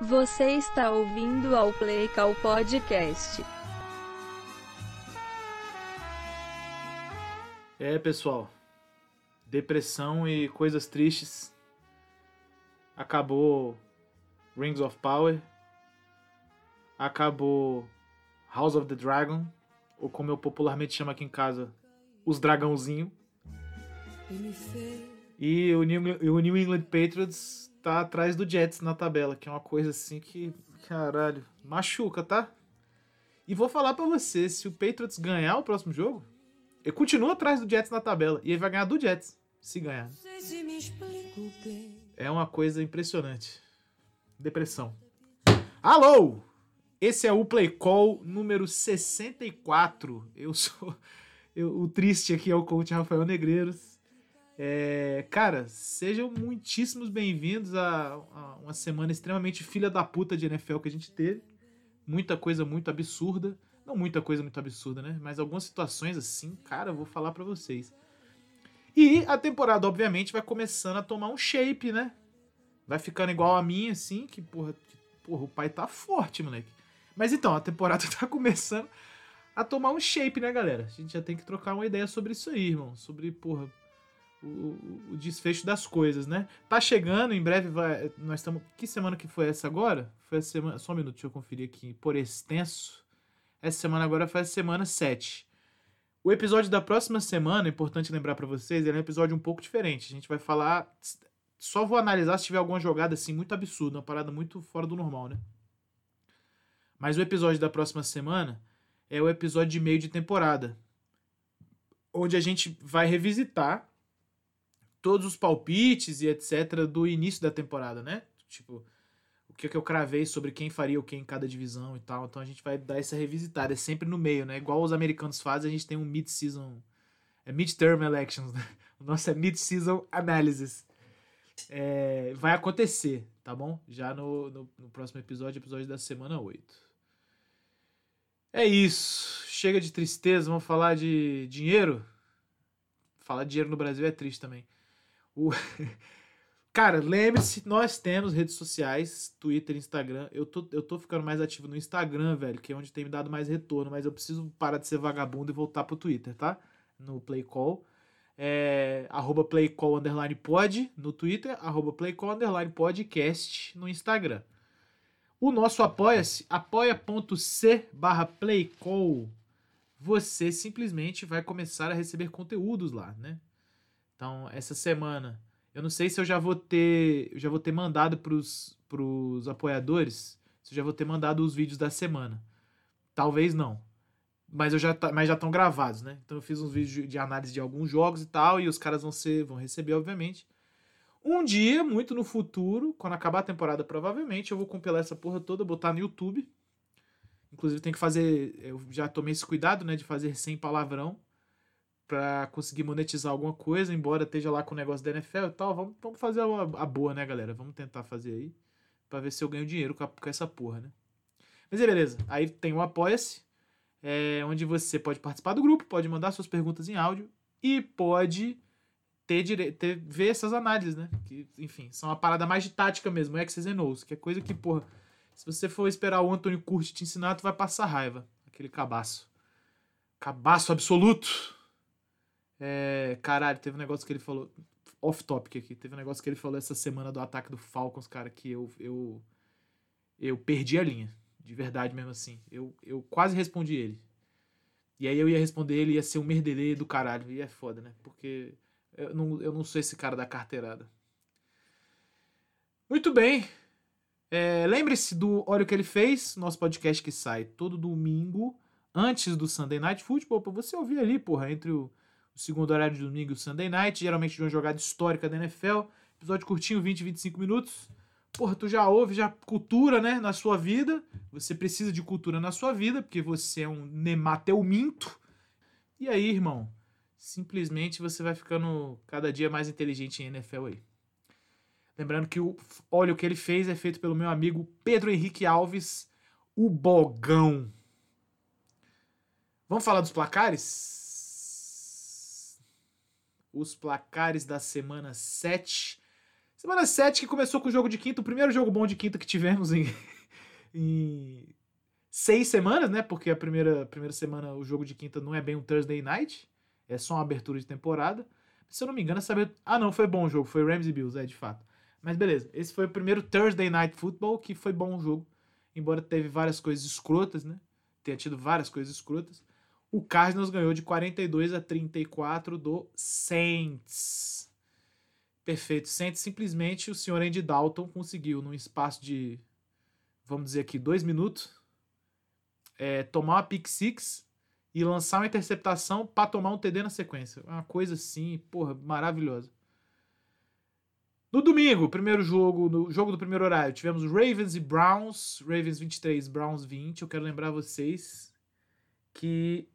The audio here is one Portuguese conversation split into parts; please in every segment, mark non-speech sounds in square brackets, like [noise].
Você está ouvindo ao Play Call Podcast. É, pessoal. Depressão e coisas tristes. Acabou Rings of Power. Acabou House of the Dragon. Ou como eu popularmente chamo aqui em casa, os dragãozinho. E o New England Patriots tá atrás do Jets na tabela, que é uma coisa assim que, caralho, machuca, tá? E vou falar para você, se o Patriots ganhar o próximo jogo, ele continua atrás do Jets na tabela e ele vai ganhar do Jets, se ganhar. É uma coisa impressionante. Depressão. Alô! Esse é o Play Call número 64. Eu sou. Eu, o triste aqui é o coach Rafael Negreiros. É, cara, sejam muitíssimos bem-vindos a, a, uma semana extremamente filha da puta de NFL que a gente teve. Muita coisa muito absurda. Não muita coisa muito absurda, né? Mas algumas situações assim, cara, eu vou falar para vocês. E a temporada, obviamente, vai começando a tomar um shape, né? Vai ficando igual a minha, assim, que, porra, que, porra, o pai tá forte, moleque. Mas então, a temporada [laughs] tá começando a tomar um shape, né, galera? A gente já tem que trocar uma ideia sobre isso aí, irmão. Sobre, porra, o, o, desfecho das coisas, né? Tá chegando, em breve vai. Nós estamos. Que semana que foi essa agora? Foi a semana. Só um minuto, deixa eu conferir aqui. Por extenso. Essa semana agora foi a semana 7. O episódio da próxima semana, é importante lembrar para vocês, é um episódio um pouco diferente. A gente vai falar. Só vou analisar se tiver alguma jogada assim muito absurda, uma parada muito fora do normal, né? Mas o episódio da próxima semana é o episódio de meio de temporada. Onde a gente vai revisitar todos os palpites e etc. do início da temporada, né? Tipo, o que, é que eu cravei sobre quem faria o que em cada divisão e tal. Então a gente vai dar essa revisitada. É sempre no meio, né? Igual os americanos fazem, a gente tem um mid-season. É mid-term elections, né? [laughs] O nosso é mid-season analysis. É, vai acontecer, tá bom? Já no, no, no próximo episódio, episódio da semana 8. É isso. Chega de tristeza, vamos falar de dinheiro? Falar de dinheiro no Brasil é triste também. O... [laughs] Cara, lembre-se, nós temos redes sociais, Twitter, Instagram. Eu tô, eu tô ficando mais ativo no Instagram, velho, que é onde tem me dado mais retorno, mas eu preciso parar de ser vagabundo e voltar pro Twitter, tá? No Playcall. É, arroba Playcall underline pod no Twitter, arroba Playcall underline podcast no Instagram. O nosso apoia-se, apoia.c barra Playcall. Você simplesmente vai começar a receber conteúdos lá, né? Então, essa semana, eu não sei se eu já vou ter, já vou ter mandado pros, pros apoiadores, se eu já vou ter mandado os vídeos da semana. Talvez não. Mas eu já tá, mas já estão gravados, né? Então eu fiz uns vídeos de, de análise de alguns jogos e tal, e os caras vão ser vão receber obviamente. Um dia, muito no futuro, quando acabar a temporada, provavelmente, eu vou compilar essa porra toda, botar no YouTube. Inclusive, tem que fazer. Eu já tomei esse cuidado, né? De fazer sem palavrão para conseguir monetizar alguma coisa, embora esteja lá com o negócio da NFL e tal. Vamos, vamos fazer a, a boa, né, galera? Vamos tentar fazer aí para ver se eu ganho dinheiro com, a, com essa porra, né? Mas é beleza. Aí tem o Apoia-se, é, onde você pode participar do grupo, pode mandar suas perguntas em áudio e pode ter, dire... ter ver essas análises, né? Que, enfim, são uma parada mais de tática mesmo, X's and O's, que é coisa que, porra, se você for esperar o Antônio Curti te ensinar, tu vai passar raiva. Aquele cabaço. Cabaço absoluto. É, caralho, teve um negócio que ele falou. Off-topic aqui. Teve um negócio que ele falou essa semana do ataque do Falcons, cara, que eu. Eu, eu perdi a linha. De verdade mesmo assim. Eu, eu quase respondi ele. E aí eu ia responder ele, ia ser um merdelê do caralho. E é foda, né? Porque eu não, eu não sou esse cara da carteirada. Muito bem. É, Lembre-se do Olha o que ele fez, nosso podcast que sai todo domingo, antes do Sunday Night Football, pra você ouvir ali, porra, entre o segundo horário de domingo, Sunday Night, geralmente de uma jogada histórica da NFL. Episódio curtinho, 20, 25 minutos. Porra, tu já ouve, já cultura, né, na sua vida. Você precisa de cultura na sua vida, porque você é um nemateuminto. E aí, irmão, simplesmente você vai ficando cada dia mais inteligente em NFL aí. Lembrando que o Olha o que ele fez é feito pelo meu amigo Pedro Henrique Alves, o Bogão. Vamos falar dos placares? Os placares da semana 7. Semana 7 que começou com o jogo de quinta, o primeiro jogo bom de quinta que tivemos em, [laughs] em seis semanas, né? Porque a primeira, primeira semana o jogo de quinta não é bem um Thursday night, é só uma abertura de temporada. Se eu não me engano, saber. Ah, não, foi bom o jogo, foi Rams e Bills, é de fato. Mas beleza, esse foi o primeiro Thursday Night Football que foi bom o jogo, embora teve várias coisas escrotas, né? Tenha tido várias coisas escrotas. O Cardinals ganhou de 42 a 34 do Saints. Perfeito. Saints simplesmente o senhor Andy Dalton conseguiu, num espaço de, vamos dizer aqui, dois minutos, é, tomar uma pick six e lançar uma interceptação para tomar um TD na sequência. Uma coisa assim, porra, maravilhosa. No domingo, primeiro jogo, no jogo do primeiro horário, tivemos Ravens e Browns. Ravens 23, Browns 20. Eu quero lembrar vocês que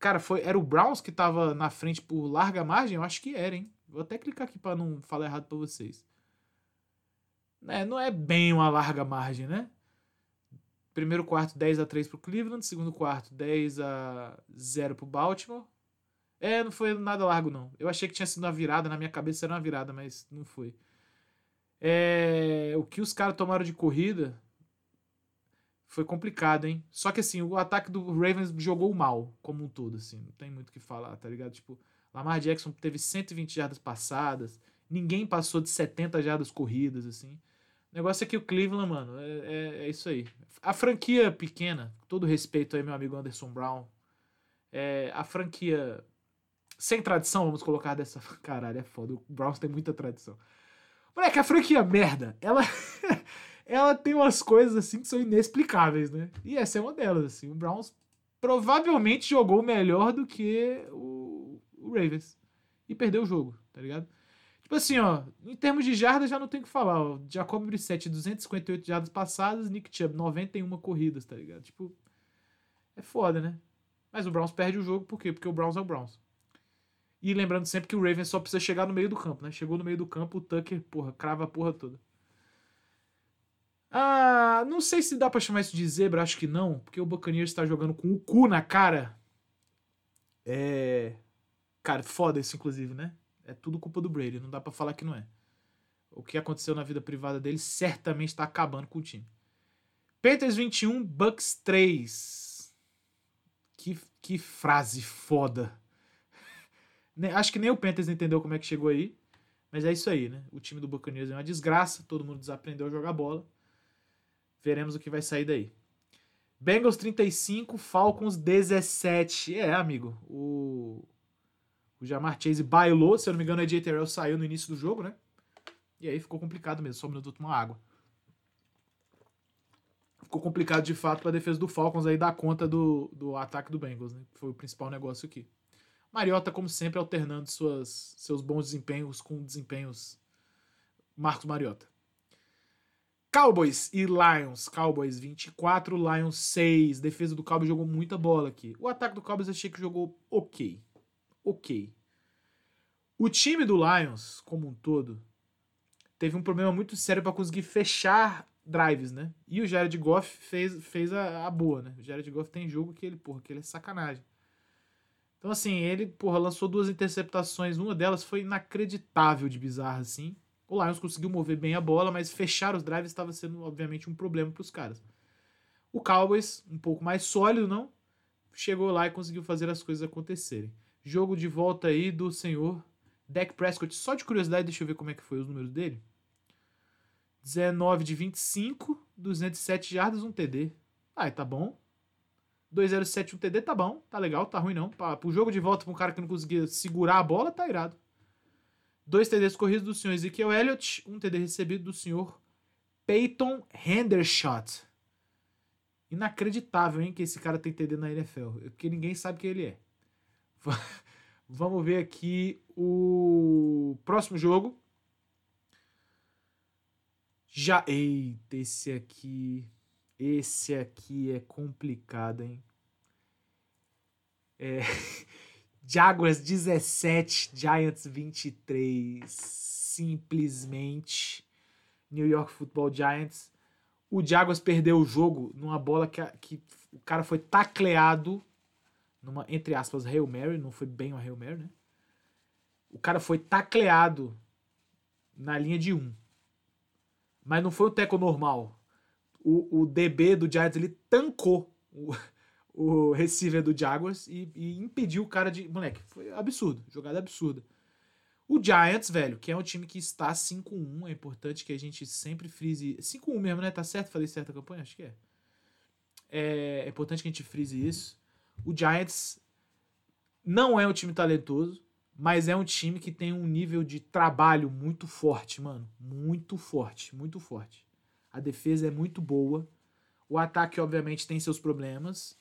Cara, foi, era o Browns que tava na frente por larga margem? Eu acho que era, hein? Vou até clicar aqui para não falar errado para vocês. É, não é bem uma larga margem, né? Primeiro quarto 10 a 3 pro Cleveland, segundo quarto 10 a 0 pro Baltimore. É, não foi nada largo não. Eu achei que tinha sido uma virada, na minha cabeça era uma virada, mas não foi. É, o que os caras tomaram de corrida foi complicado, hein? Só que assim, o ataque do Ravens jogou mal, como um todo, assim. Não tem muito o que falar, tá ligado? Tipo, Lamar Jackson teve 120 jardas passadas, ninguém passou de 70 jardas corridas, assim. O negócio é que o Cleveland, mano, é, é, é isso aí. A franquia pequena, todo respeito aí, meu amigo Anderson Brown, é, a franquia sem tradição, vamos colocar dessa. [laughs] Caralho, é foda. O Browns tem muita tradição. Moleque, a franquia merda, ela. [laughs] ela tem umas coisas assim que são inexplicáveis, né? E essa é uma delas, assim. O Browns provavelmente jogou melhor do que o, o Ravens. E perdeu o jogo, tá ligado? Tipo assim, ó, em termos de jardas já não tem o que falar, ó. Jacob Brissett, 258 jardas passadas, Nick Chubb, 91 corridas, tá ligado? Tipo, é foda, né? Mas o Browns perde o jogo, por quê? Porque o Browns é o Browns. E lembrando sempre que o Ravens só precisa chegar no meio do campo, né? Chegou no meio do campo, o Tucker, porra, crava a porra toda. Ah, não sei se dá para chamar isso de zebra, acho que não, porque o Buccaneers está jogando com o cu na cara. É. Cara, foda isso, inclusive, né? É tudo culpa do Brady, não dá para falar que não é. O que aconteceu na vida privada dele certamente está acabando com o time. Panthers 21, Bucks 3. Que, que frase foda. [laughs] Acho que nem o Panthers entendeu como é que chegou aí. Mas é isso aí, né? O time do Buccaneers é uma desgraça, todo mundo desaprendeu a jogar bola. Veremos o que vai sair daí. Bengals 35, Falcons 17. É, amigo, o, o Jamar Chase bailou, se eu não me engano, a AJ Terrell saiu no início do jogo, né? E aí ficou complicado mesmo, só um minuto tomar água. Ficou complicado de fato para a defesa do Falcons aí dar conta do, do ataque do Bengals, né? Foi o principal negócio aqui. Mariota, como sempre, alternando suas, seus bons desempenhos com desempenhos Marcos Mariota. Cowboys e Lions. Cowboys 24, Lions 6. Defesa do Cowboys jogou muita bola aqui. O ataque do Cowboys achei que jogou ok. Ok. O time do Lions, como um todo, teve um problema muito sério para conseguir fechar drives, né? E o Jared Goff fez, fez a, a, boa, né? O Jared Goff tem jogo que ele, porra, que ele é sacanagem. Então, assim, ele, porra, lançou duas interceptações. Uma delas foi inacreditável de bizarra, assim. O Lions conseguiu mover bem a bola, mas fechar os drives estava sendo, obviamente, um problema para os caras. O Cowboys, um pouco mais sólido, não? Chegou lá e conseguiu fazer as coisas acontecerem. Jogo de volta aí do senhor Dak Prescott. Só de curiosidade, deixa eu ver como é que foi os números dele. 19 de 25, 207 jardas, um TD. Ah, tá bom. 207, um TD, tá bom. Tá legal, tá ruim não. Para o jogo de volta para um cara que não conseguia segurar a bola, tá irado. Dois TDs corridos do senhor Ezekiel Elliott, um TD recebido do senhor Peyton Hendershot. Inacreditável, hein, que esse cara tem TD na NFL, porque ninguém sabe quem ele é. [laughs] Vamos ver aqui o próximo jogo. Já. Eita, esse aqui. Esse aqui é complicado, hein? É. [laughs] Jaguars 17, Giants 23. Simplesmente New York Football Giants. O Jaguars perdeu o jogo numa bola que, que o cara foi tacleado numa, entre aspas, Hail Mary, não foi bem uma Hail Mary, né? O cara foi tacleado na linha de 1. Um. Mas não foi um teco normal. O, o DB do Giants, ele tancou o, o receiver do Jaguars e, e impediu o cara de... Moleque, foi absurdo. Jogada absurda. O Giants, velho, que é um time que está 5-1, é importante que a gente sempre frise. 5-1 mesmo, né? Tá certo? Falei certa campanha? Acho que é. é. É importante que a gente frise isso. O Giants não é um time talentoso, mas é um time que tem um nível de trabalho muito forte, mano. Muito forte, muito forte. A defesa é muito boa. O ataque, obviamente, tem seus problemas.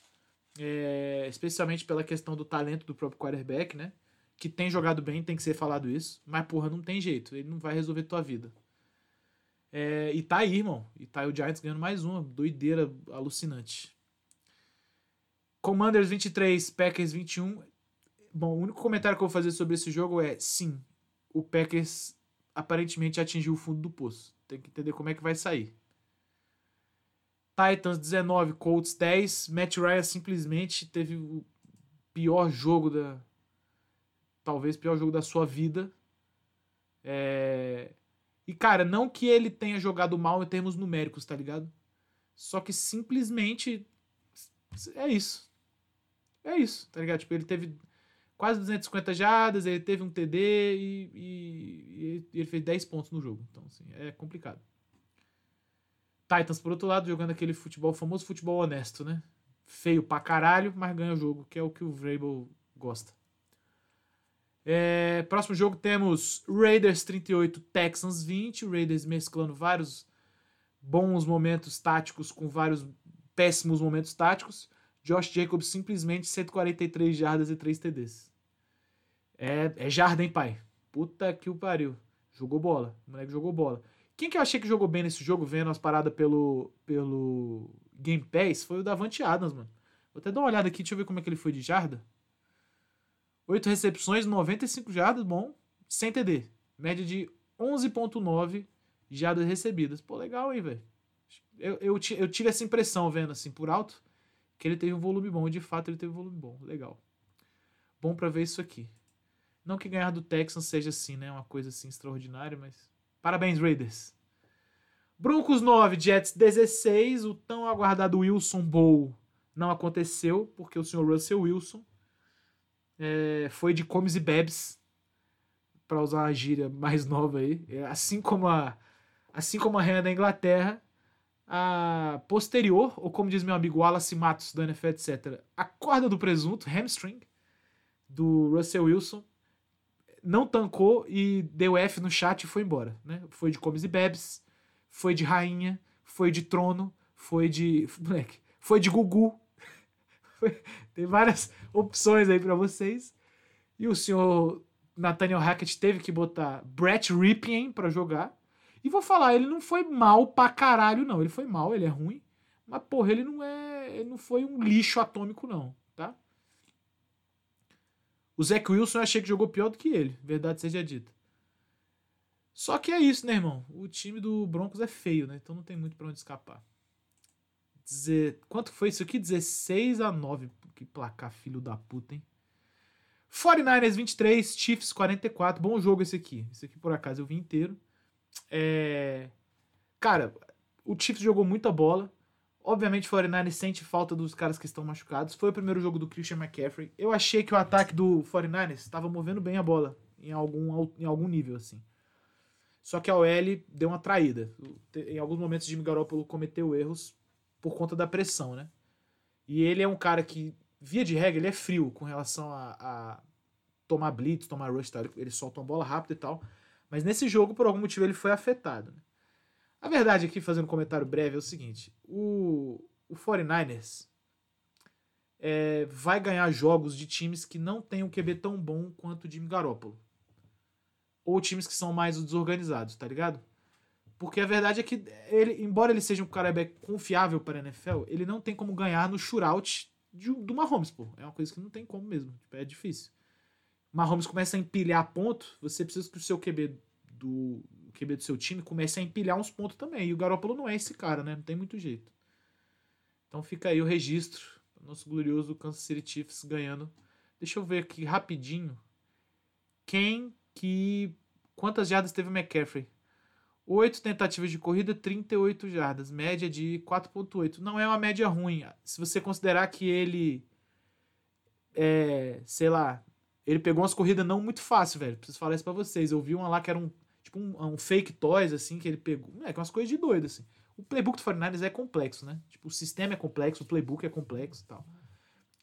É, especialmente pela questão do talento do próprio quarterback, né? que tem jogado bem, tem que ser falado isso. Mas, porra, não tem jeito. Ele não vai resolver tua vida. É, e tá aí, irmão. E tá aí o Giants ganhando mais uma. Doideira alucinante. Commanders 23, Packers 21. Bom, o único comentário que eu vou fazer sobre esse jogo é: sim, o Packers aparentemente atingiu o fundo do poço. Tem que entender como é que vai sair. Titans 19, Colts 10. Matt Ryan simplesmente teve o pior jogo da, talvez pior jogo da sua vida. É... E, cara, não que ele tenha jogado mal em termos numéricos, tá ligado? Só que simplesmente é isso. É isso, tá ligado? Tipo, ele teve quase 250 jardas, ele teve um TD e, e, e, ele fez 10 pontos no jogo. Então, assim, é complicado. Titans, por outro lado, jogando aquele futebol, famoso futebol honesto, né? Feio pra caralho, mas ganha o jogo, que é o que o Vrabel gosta. É, próximo jogo temos Raiders 38, Texans 20. O Raiders mesclando vários bons momentos táticos com vários péssimos momentos táticos. Josh Jacobs simplesmente 143 jardas e 3 TDs. É, é jarda, hein, pai? Puta que o pariu. Jogou bola. O moleque jogou bola. Quem que eu achei que jogou bem nesse jogo, vendo as paradas pelo, pelo Game Pass, foi o Davante Adams, mano. Vou até dar uma olhada aqui, deixa eu ver como é que ele foi de jarda. 8 recepções, 95 jardas, bom, sem TD. Média de 11.9 jardas recebidas. Pô, legal, hein, velho. Eu, eu, eu, tive essa impressão vendo assim por alto que ele teve um volume bom. De fato ele teve um volume bom. Legal. Bom para ver isso aqui. Não que ganhar do Texans seja assim, né? Uma coisa assim extraordinária, mas. Parabéns, Raiders. Broncos 9, Jets 16. O tão aguardado Wilson Bowl não aconteceu, porque o senhor Russell Wilson é, foi de comes e bebes, para usar uma gíria mais nova aí. É, assim como a, assim como a rainha da Inglaterra, a posterior, ou como diz meu amigo Wallace Matos, da NFL, etc., a corda do presunto, hamstring, do Russell Wilson, não tancou e deu F no chat e foi embora. Né? Foi de comes e bebes, foi de rainha, foi de trono, foi de. [laughs] Moleque, foi de Gugu, [laughs] Tem várias opções aí para vocês. E o senhor Nathaniel Hackett teve que botar Brett Ripien para jogar. E vou falar, ele não foi mal pra caralho, não. Ele foi mal, ele é ruim. Mas, porra, ele não é. Ele não foi um lixo atômico, não? O Zach Wilson eu achei que jogou pior do que ele, verdade seja dita. Só que é isso, né, irmão? O time do Broncos é feio, né? Então não tem muito para onde escapar. Dizer, quanto foi isso aqui? 16 a 9. Que placar, filho da puta, hein? 49ers 23, Chiefs 44. Bom jogo esse aqui. Esse aqui, por acaso, eu vi inteiro. É... Cara, o Chiefs jogou muita bola. Obviamente, o 49ers sente falta dos caras que estão machucados. Foi o primeiro jogo do Christian McCaffrey. Eu achei que o ataque do 49ers estava movendo bem a bola em algum, em algum nível, assim. Só que a OL deu uma traída. Em alguns momentos, Jimmy Garoppolo cometeu erros por conta da pressão, né? E ele é um cara que, via de regra, ele é frio com relação a, a tomar blitz, tomar rush, tal. ele solta uma bola rápida e tal. Mas nesse jogo, por algum motivo, ele foi afetado. Né? A verdade aqui, fazendo um comentário breve, é o seguinte: o, o 49ers é, vai ganhar jogos de times que não têm um QB tão bom quanto o Jimmy Garoppolo. Ou times que são mais desorganizados, tá ligado? Porque a verdade é que, ele, embora ele seja um quarterback confiável para a NFL, ele não tem como ganhar no shootout de, do Mahomes, pô. É uma coisa que não tem como mesmo. Tipo, é difícil. Mahomes começa a empilhar ponto, você precisa que o seu QB do QB do seu time comece a empilhar uns pontos também. E o Garoppolo não é esse cara, né? Não tem muito jeito. Então fica aí o registro. Nosso glorioso Kansas City Chiefs ganhando. Deixa eu ver aqui rapidinho. Quem que. Quantas jardas teve o McCaffrey? 8 tentativas de corrida, 38 jardas, média de 4.8. Não é uma média ruim, se você considerar que ele é, sei lá, ele pegou umas corridas não muito fácil, velho. Preciso falar isso pra vocês. Eu vi uma lá que era um, tipo um, um fake toys, assim, que ele pegou. É, que umas coisas de doido, assim. O playbook do 49 é complexo, né? Tipo, o sistema é complexo, o playbook é complexo e tal.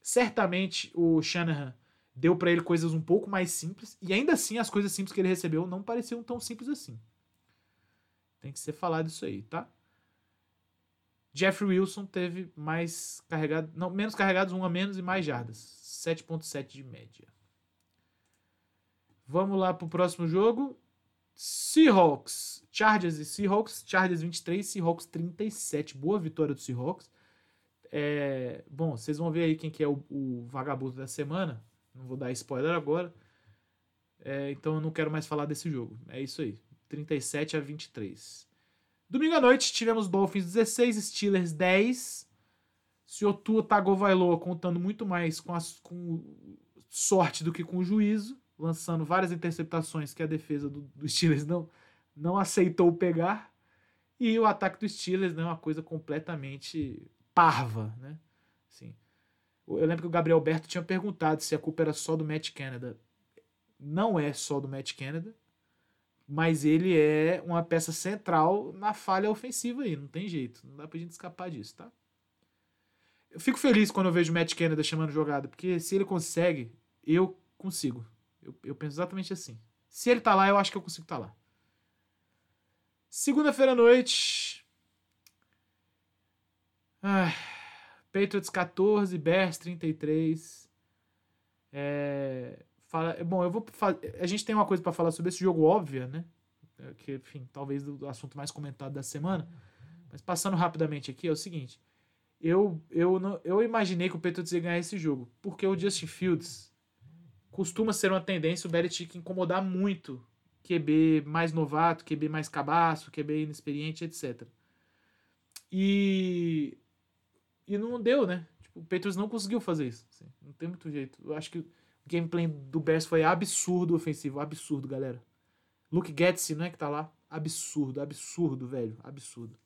Certamente o Shanahan deu para ele coisas um pouco mais simples, e ainda assim as coisas simples que ele recebeu não pareciam tão simples assim. Tem que ser falado isso aí, tá? Jeffrey Wilson teve mais carregado, não, menos carregados, um a menos e mais jardas. 7.7 de média. Vamos lá pro próximo jogo. Seahawks, Chargers e Seahawks, Chargers 23, Seahawks 37. Boa vitória do Seahawks. É, bom, vocês vão ver aí quem que é o, o vagabundo da semana. Não vou dar spoiler agora. É, então eu não quero mais falar desse jogo. É isso aí. 37 a 23. Domingo à noite tivemos Dolphins 16, Steelers 10. O Tua Tagovailoa contando muito mais com, as, com sorte do que com juízo, lançando várias interceptações que a defesa do, do Steelers não, não aceitou pegar. E o ataque do Steelers é né, uma coisa completamente parva, né? Assim, eu lembro que o Gabriel Berto tinha perguntado se a culpa era só do Matt Canada. Não é só do Matt Canada mas ele é uma peça central na falha ofensiva aí, não tem jeito, não dá pra gente escapar disso, tá? Eu fico feliz quando eu vejo o Matt Canada chamando jogada, porque se ele consegue, eu consigo. Eu, eu penso exatamente assim. Se ele tá lá, eu acho que eu consigo estar tá lá. Segunda-feira à noite. Ah, Patriots 14, Bears 33. É, Fala, bom, eu vou a gente tem uma coisa para falar sobre esse jogo óbvia, né? É que, enfim, talvez o assunto mais comentado da semana. Mas passando rapidamente aqui, é o seguinte. Eu, eu, não, eu imaginei que o Patriots ia ganhar esse jogo. Porque o Justin Fields costuma ser uma tendência o Belichick incomodar muito QB mais novato, QB mais cabaço, QB inexperiente, etc. E, e não deu, né? Tipo, o Patriots não conseguiu fazer isso. Assim, não tem muito jeito. Eu acho que o gameplay do Bears foi absurdo ofensivo, absurdo, galera. Luke Getz, não é que tá lá? Absurdo, absurdo, velho, absurdo.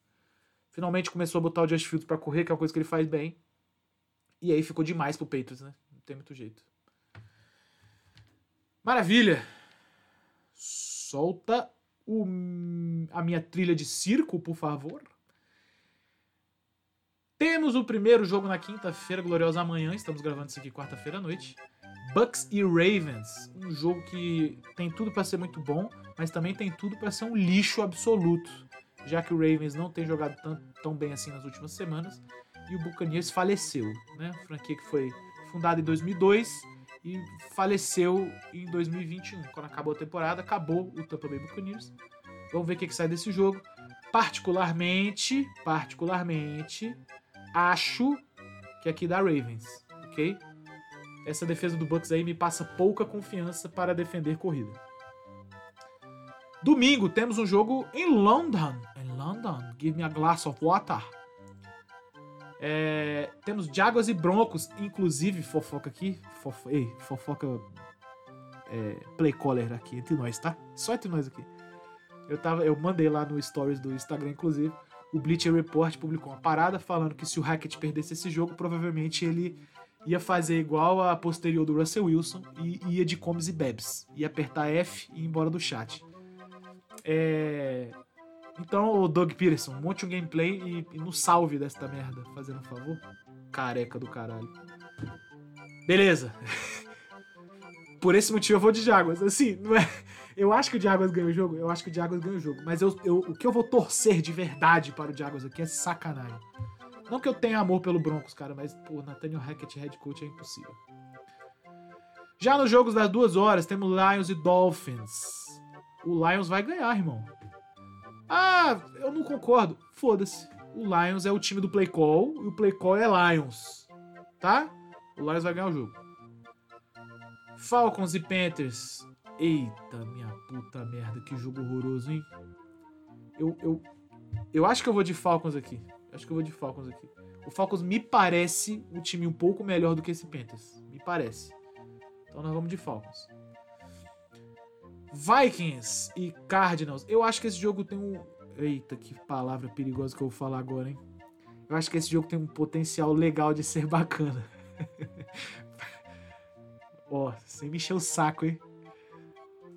Finalmente começou a botar o Just Fields pra correr, que é uma coisa que ele faz bem. E aí ficou demais pro Patriots, né? Não tem muito jeito. Maravilha! Solta o, a minha trilha de circo, por favor. Temos o primeiro jogo na quinta-feira, gloriosa amanhã. Estamos gravando isso aqui quarta-feira à noite. Bucks e Ravens, um jogo que tem tudo para ser muito bom, mas também tem tudo para ser um lixo absoluto, já que o Ravens não tem jogado tão, tão bem assim nas últimas semanas e o Buccaneers faleceu, né? franquia que foi fundada em 2002 e faleceu em 2021, quando acabou a temporada, acabou o Tampa Bay Buccaneers. Vamos ver o que, que sai desse jogo. Particularmente, particularmente, acho que aqui dá Ravens, ok? essa defesa do Bucks aí me passa pouca confiança para defender corrida. Domingo temos um jogo em London. Em London, give me a glass of water. É, temos Jaguars e Broncos, inclusive fofoca aqui, fofo, ei, fofoca é, aqui entre nós, tá? Só entre nós aqui. Eu tava, eu mandei lá no stories do Instagram, inclusive, o Bleacher Report publicou uma parada falando que se o Hackett perdesse esse jogo, provavelmente ele ia fazer igual a posterior do Russell Wilson e ia de comes e bebes. Ia apertar F e ir embora do chat. É... Então, o Doug Peterson, monte um gameplay e, e no salve desta merda, fazendo um favor. Careca do caralho. Beleza. [laughs] Por esse motivo eu vou de Jaguars. Assim, não é... Eu acho que o Jaguars ganha o jogo, eu acho que o Jaguars ganha o jogo. Mas eu, eu, o que eu vou torcer de verdade para o Jaguars aqui é sacanagem. Não que eu tenha amor pelo Broncos, cara, mas, pô, Nathaniel Hackett head coach é impossível. Já nos jogos das duas horas, temos Lions e Dolphins. O Lions vai ganhar, irmão. Ah, eu não concordo. Foda-se. O Lions é o time do play call e o play call é Lions. Tá? O Lions vai ganhar o jogo. Falcons e Panthers. Eita, minha puta merda, que jogo horroroso, hein? Eu, eu, eu acho que eu vou de Falcons aqui. Acho que eu vou de Falcons aqui. O Falcons me parece um time um pouco melhor do que esse Panthers. Me parece. Então nós vamos de Falcons. Vikings e Cardinals. Eu acho que esse jogo tem um. Eita, que palavra perigosa que eu vou falar agora, hein? Eu acho que esse jogo tem um potencial legal de ser [laughs] bacana. Ó, oh, sem me encher o saco, hein?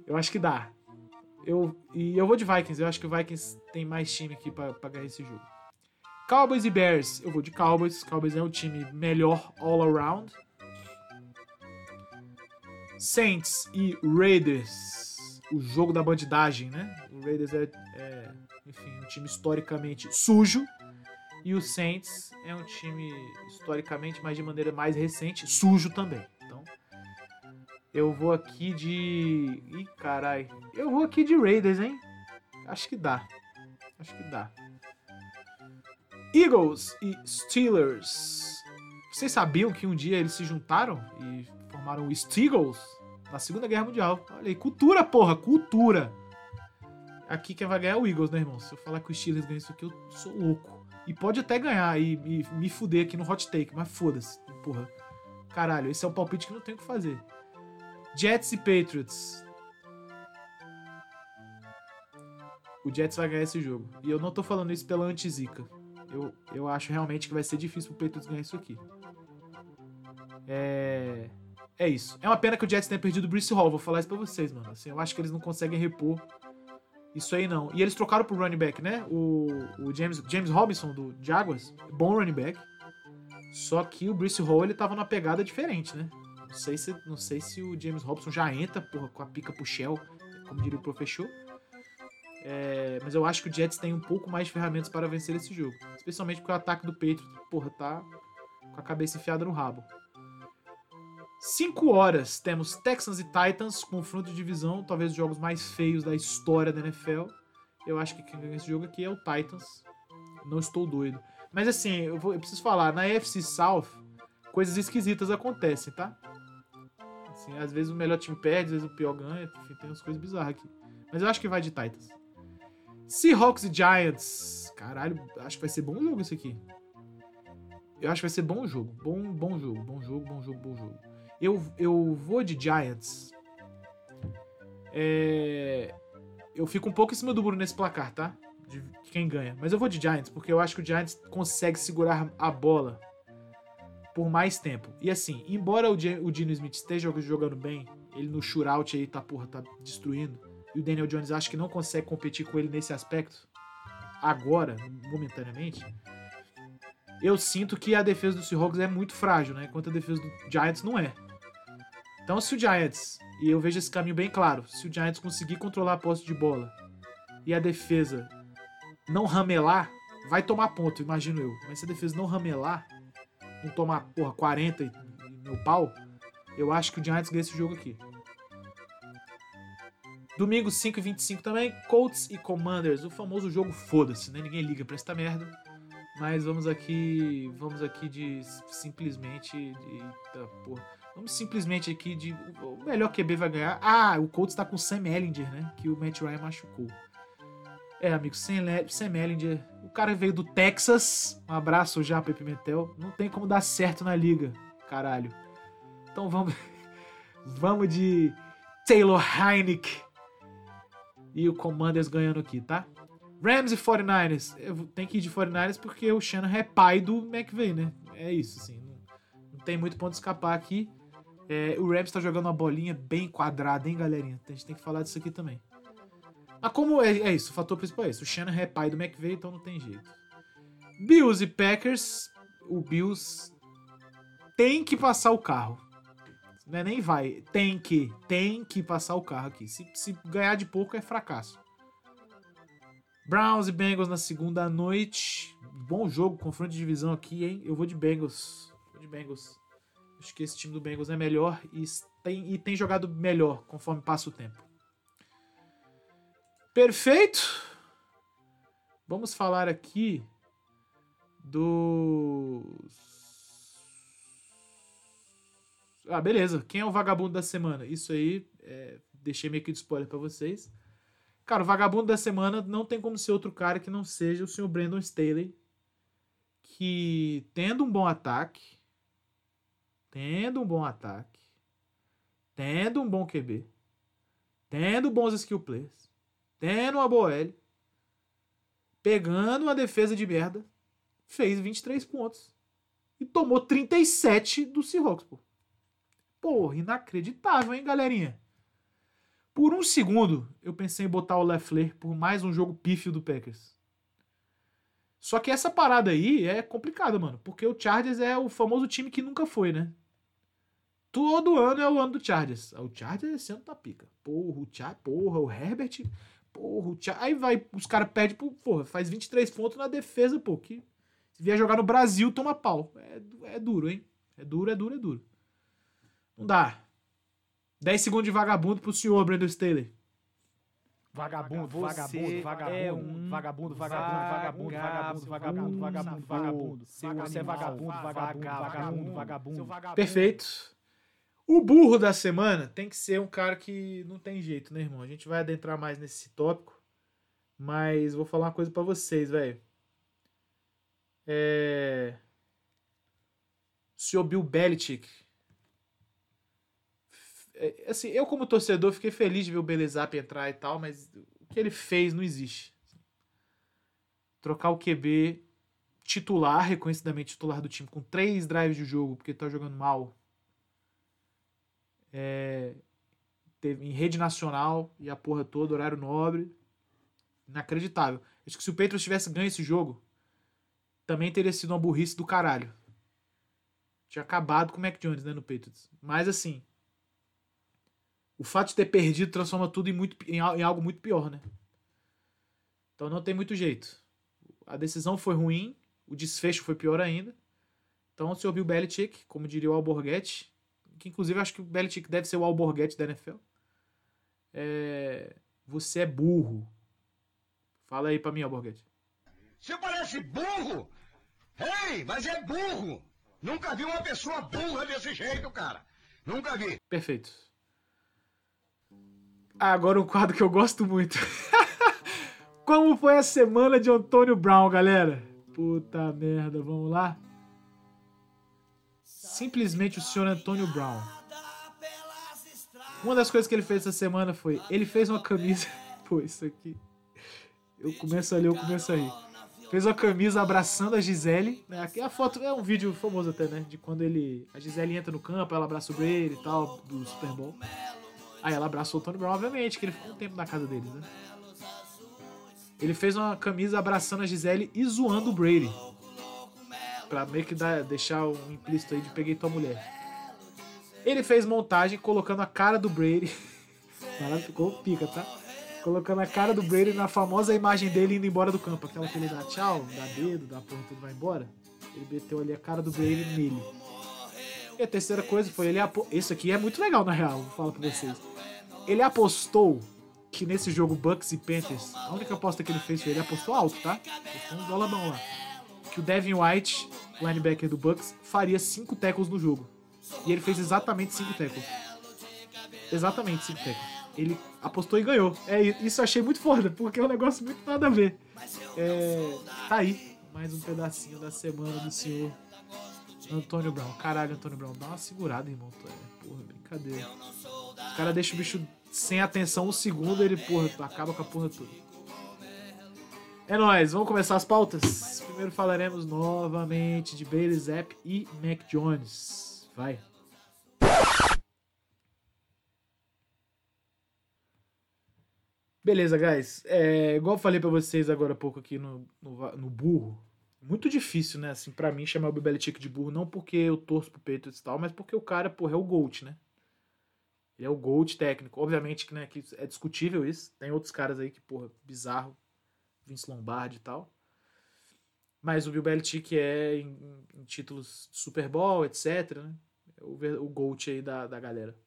Eu acho que dá. Eu, e eu vou de Vikings. Eu acho que o Vikings tem mais time aqui pra, pra ganhar esse jogo. Cowboys e Bears. Eu vou de Cowboys. Cowboys é um time melhor all around. Saints e Raiders. O jogo da bandidagem, né? O Raiders é, é enfim, um time historicamente sujo. E o Saints é um time historicamente, mas de maneira mais recente, sujo também. Então, eu vou aqui de. Ih, carai. Eu vou aqui de Raiders, hein? Acho que dá. Acho que dá. Eagles e Steelers. Vocês sabiam que um dia eles se juntaram e formaram o Steagles na Segunda Guerra Mundial? Olha aí, cultura, porra, cultura. Aqui quem vai ganhar é o Eagles, né, irmão? Se eu falar que o Steelers ganha isso aqui, eu sou louco. E pode até ganhar e, e me fuder aqui no hot take, mas foda-se, porra. Caralho, esse é um palpite que não tem o que fazer. Jets e Patriots. O Jets vai ganhar esse jogo. E eu não tô falando isso pela anti-zica. Eu, eu acho realmente que vai ser difícil pro Patriots ganhar isso aqui. É. É isso. É uma pena que o Jets tenha perdido o Bruce Hall. Vou falar isso pra vocês, mano. Assim, eu acho que eles não conseguem repor isso aí não. E eles trocaram pro running back, né? O, o James, James Robinson do Jaguars. Bom running back. Só que o Bruce Hall ele tava numa pegada diferente, né? Não sei se, não sei se o James Robinson já entra, porra, com a pica pro Shell, como diria o professor. É, mas eu acho que o Jets tem um pouco mais de ferramentas para vencer esse jogo. Especialmente porque o ataque do Patriots, porra, tá com a cabeça enfiada no rabo. 5 horas temos Texans e Titans, confronto de divisão, talvez os jogos mais feios da história da NFL. Eu acho que quem ganha esse jogo aqui é o Titans. Não estou doido. Mas assim, eu, vou, eu preciso falar, na AFC South, coisas esquisitas acontecem, tá? Assim, às vezes o melhor time perde, às vezes o pior ganha, enfim, tem umas coisas bizarras aqui. Mas eu acho que vai de Titans. Seahawks e Giants. Caralho, acho que vai ser bom jogo esse aqui. Eu acho que vai ser bom jogo. Bom, bom jogo, bom jogo, bom jogo, bom jogo. Eu, eu vou de Giants. É... Eu fico um pouco em cima do muro nesse placar, tá? De quem ganha. Mas eu vou de Giants, porque eu acho que o Giants consegue segurar a bola por mais tempo. E assim, embora o, o Dino Smith esteja jogando bem, ele no shootout aí tá, porra, tá destruindo, e o Daniel Jones acho que não consegue competir com ele nesse aspecto, agora, momentaneamente, eu sinto que a defesa do Seahawks é muito frágil, né? Enquanto a defesa do Giants não é. Então, se o Giants, e eu vejo esse caminho bem claro, se o Giants conseguir controlar a posse de bola e a defesa não ramelar, vai tomar ponto, imagino eu. Mas se a defesa não ramelar, não tomar, porra, 40 no pau, eu acho que o Giants ganha esse jogo aqui. Domingo 5 e 25 também, Colts e Commanders, o famoso jogo foda-se, né? Ninguém liga pra essa merda. Mas vamos aqui, vamos aqui de simplesmente eita, porra. Vamos simplesmente aqui de o melhor QB vai ganhar. Ah, o Colts tá com Sam Ellinger, né? Que o Matt Ryan machucou. É, amigo, Sam, Sam Ellinger, o cara veio do Texas. Um abraço já para Pimentel. Não tem como dar certo na liga, caralho. Então vamos [laughs] vamos de Taylor Heineck e o Commanders ganhando aqui, tá? Rams e 49ers. Eu tenho que ir de 49ers porque o Shannon é pai do McVay, né? É isso, assim. Não, não tem muito ponto de escapar aqui. É, o Rams tá jogando uma bolinha bem quadrada, hein, galerinha? A gente tem que falar disso aqui também. Mas como é, é isso, o fator principal é isso. O Shannon é pai do McVay, então não tem jeito. Bills e Packers. O Bills tem que passar o carro. Não é nem vai. Tem que. Tem que passar o carro aqui. Se, se ganhar de pouco é fracasso. Browns e Bengals na segunda noite. Bom jogo, confronto de divisão aqui, hein? Eu vou de Bengals. Vou de Bengals. Acho que esse time do Bengals é melhor e tem, e tem jogado melhor conforme passa o tempo. Perfeito! Vamos falar aqui dos. Ah, beleza. Quem é o vagabundo da semana? Isso aí, é... deixei meio que de spoiler para vocês. Cara, o vagabundo da semana não tem como ser outro cara que não seja o senhor Brandon Staley, que tendo um bom ataque, tendo um bom ataque, tendo um bom QB, tendo bons skill players, tendo uma boa L, pegando uma defesa de merda, fez 23 pontos. E tomou 37 do Seahawks, pô. Porra, inacreditável, hein, galerinha? Por um segundo, eu pensei em botar o Leffler por mais um jogo pífio do Packers. Só que essa parada aí é complicada, mano. Porque o Chargers é o famoso time que nunca foi, né? Todo ano é o ano do Chargers. O Chargers esse ano tá pica. Porra, o Char... porra, o Herbert. Porra, o Char... Aí vai, os caras pedem, porra, faz 23 pontos na defesa, pô. Que se vier jogar no Brasil, toma pau. É, é duro, hein? É duro, é duro, é duro. Não dá. 10 segundos de vagabundo pro senhor, Brandon Staley. Vagabundo, vagabundo, vagabundo, é um vagabundo, vagabundo, vagabundo, vagabundo, vagabundo, vagabundo, vagabundo. Você é vagabundo, vagabundo, vagabundo, vagabundo. Perfeito. O burro da semana tem que ser um cara que não tem jeito, né, irmão? A gente vai adentrar mais nesse tópico, mas vou falar uma coisa para vocês, velho. É... O senhor Bill Belichick. É, assim, eu como torcedor fiquei feliz de ver o Belezap entrar e tal, mas o que ele fez não existe. Trocar o QB titular, reconhecidamente titular do time, com três drives de jogo, porque tá jogando mal. É, teve em rede nacional e a porra toda, horário nobre. Inacreditável. Acho que se o Patriots tivesse ganho esse jogo, também teria sido uma burrice do caralho. Tinha acabado com o Mac Jones, né, no Patriots. Mas assim, o fato de ter perdido transforma tudo em, muito, em, em algo muito pior, né? Então não tem muito jeito. A decisão foi ruim, o desfecho foi pior ainda. Então o senhor Bill Belichick, como diria o Alborguete, que inclusive acho que o Belichick deve ser o Alborguete da NFL, é... você é burro. Fala aí pra mim, Alborguete. Você parece burro! Ei, mas é burro! Nunca vi uma pessoa burra desse jeito, cara! Nunca vi! Perfeito. Agora um quadro que eu gosto muito. [laughs] Como foi a semana de Antônio Brown, galera? Puta merda, vamos lá? Simplesmente o senhor Antônio Brown. Uma das coisas que ele fez essa semana foi. Ele fez uma camisa. [laughs] Pô, isso aqui. Eu começo a ler, eu começo a rir fez uma camisa abraçando a Gisele. Né? Aqui a foto é um vídeo famoso até, né? De quando ele. A Gisele entra no campo, ela abraça o Brady e tal, do Super Bowl. Aí ela abraçou o Tony Brown, obviamente, que ele ficou um tempo na casa deles, né? Ele fez uma camisa abraçando a Gisele e zoando o Brady. Pra meio que dar, deixar um implícito aí de peguei tua mulher. Ele fez montagem colocando a cara do Brady. [laughs] Ela ficou pica, tá? colocando a cara do Brady na famosa imagem dele indo embora do campo. Aquela que ele dá tchau, dá dedo, dá porra tudo vai embora. Ele meteu ali a cara do Brady nele. E a terceira coisa foi ele apo... Isso aqui é muito legal, na real, vou falar pra vocês. Ele apostou que nesse jogo Bucks e Panthers, a única aposta que ele fez foi ele apostou alto, tá? Apostou um dólar lá. Que o Devin White, linebacker do Bucks, faria 5 tackles no jogo. E ele fez exatamente 5 tackles. Exatamente 5 tackles ele apostou e ganhou. É, isso eu achei muito foda, porque é um negócio muito nada a ver. É, tá aí, mais um pedacinho da semana do senhor Antônio Brown. Caralho, Antônio Brown, dá uma segurada, irmão. É, porra, brincadeira. O cara deixa o bicho sem atenção um segundo, ele, porra, acaba com a porra toda. É nóis, vamos começar as pautas? Primeiro falaremos novamente de Bailey Zapp e Mac Jones. Vai. Beleza, guys. É, igual eu falei para vocês agora há pouco aqui no, no, no burro. Muito difícil, né? Assim, para mim, chamar o Belichick de burro, não porque eu torço pro Patriots e tal, mas porque o cara, porra, é o GOAT, né? Ele é o GOAT técnico. Obviamente que, né, que é discutível isso. Tem outros caras aí que, porra, bizarro. Vince Lombardi e tal. Mas o Bill Belichick é em, em títulos de Super Bowl, etc, né? É o, o GOAT aí da, da galera.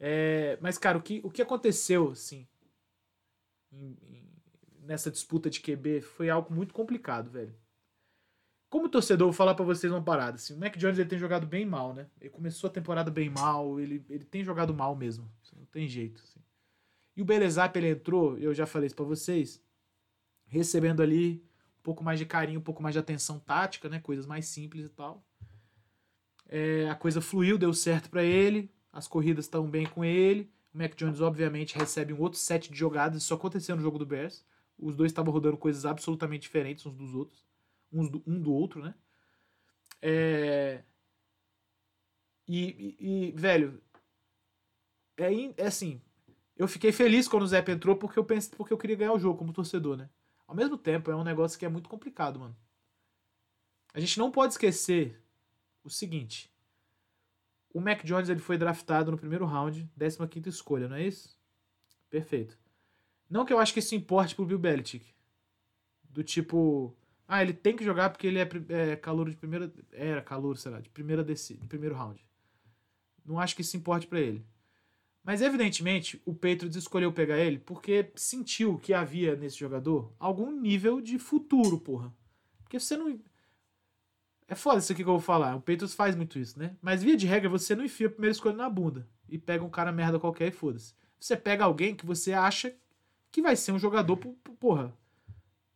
É, mas, cara, o que, o que aconteceu, assim, em, em, nessa disputa de QB foi algo muito complicado, velho. Como torcedor, vou falar para vocês uma parada. Assim, o Mac Jones ele tem jogado bem mal, né? Ele começou a temporada bem mal, ele, ele tem jogado mal mesmo. Assim, não tem jeito. Assim. E o Belezap, ele entrou, eu já falei isso pra vocês, recebendo ali um pouco mais de carinho, um pouco mais de atenção tática, né? Coisas mais simples e tal. É, a coisa fluiu, deu certo para ele, as corridas estão bem com ele, O Mac Jones, obviamente, recebe um outro set de jogadas. Isso aconteceu no jogo do Bears. Os dois estavam rodando coisas absolutamente diferentes uns dos outros. Uns do, um do outro, né? É... E, e, e, velho, é, é assim, eu fiquei feliz quando o Zé entrou porque eu pensei, porque eu queria ganhar o jogo como torcedor, né? Ao mesmo tempo, é um negócio que é muito complicado, mano. A gente não pode esquecer o seguinte. O Mac Jones ele foi draftado no primeiro round, 15 escolha, não é isso? Perfeito. Não que eu acho que isso importe pro Bill Belichick. Do tipo, ah, ele tem que jogar porque ele é, é calor de primeira. Era calor, será? De primeira desse, de primeiro round. Não acho que isso importe para ele. Mas evidentemente o Patriots escolheu pegar ele porque sentiu que havia nesse jogador algum nível de futuro, porra. Porque você não. É foda isso aqui que eu vou falar. O Patriots faz muito isso, né? Mas via de regra, você não enfia a primeira escolha na bunda e pega um cara merda qualquer e foda-se. Você pega alguém que você acha que vai ser um jogador, por, porra,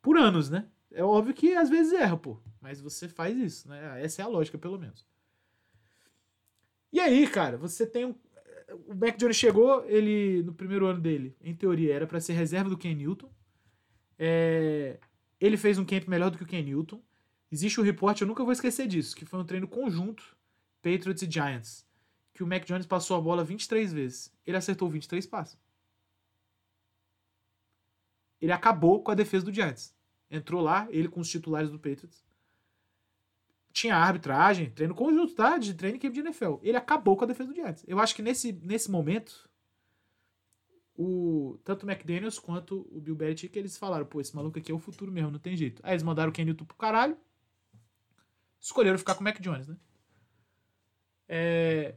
por anos, né? É óbvio que às vezes erra, pô. Mas você faz isso, né? Essa é a lógica, pelo menos. E aí, cara, você tem um. O Mac Jones chegou, ele, no primeiro ano dele, em teoria, era para ser reserva do Ken Newton. É... Ele fez um camp melhor do que o Ken Newton. Existe um reporte, eu nunca vou esquecer disso, que foi um treino conjunto, Patriots e Giants, que o Mac Jones passou a bola 23 vezes. Ele acertou 23 passos. Ele acabou com a defesa do Giants. Entrou lá, ele com os titulares do Patriots. Tinha arbitragem, treino conjunto, tá? De treino equipe de NFL. Ele acabou com a defesa do Giants. Eu acho que nesse, nesse momento, o, tanto o McDaniels quanto o Bill Belichick, eles falaram, pô, esse maluco aqui é o futuro mesmo, não tem jeito. Aí eles mandaram o Ken Newton pro caralho, escolheram ficar com o Mac Jones, né? É,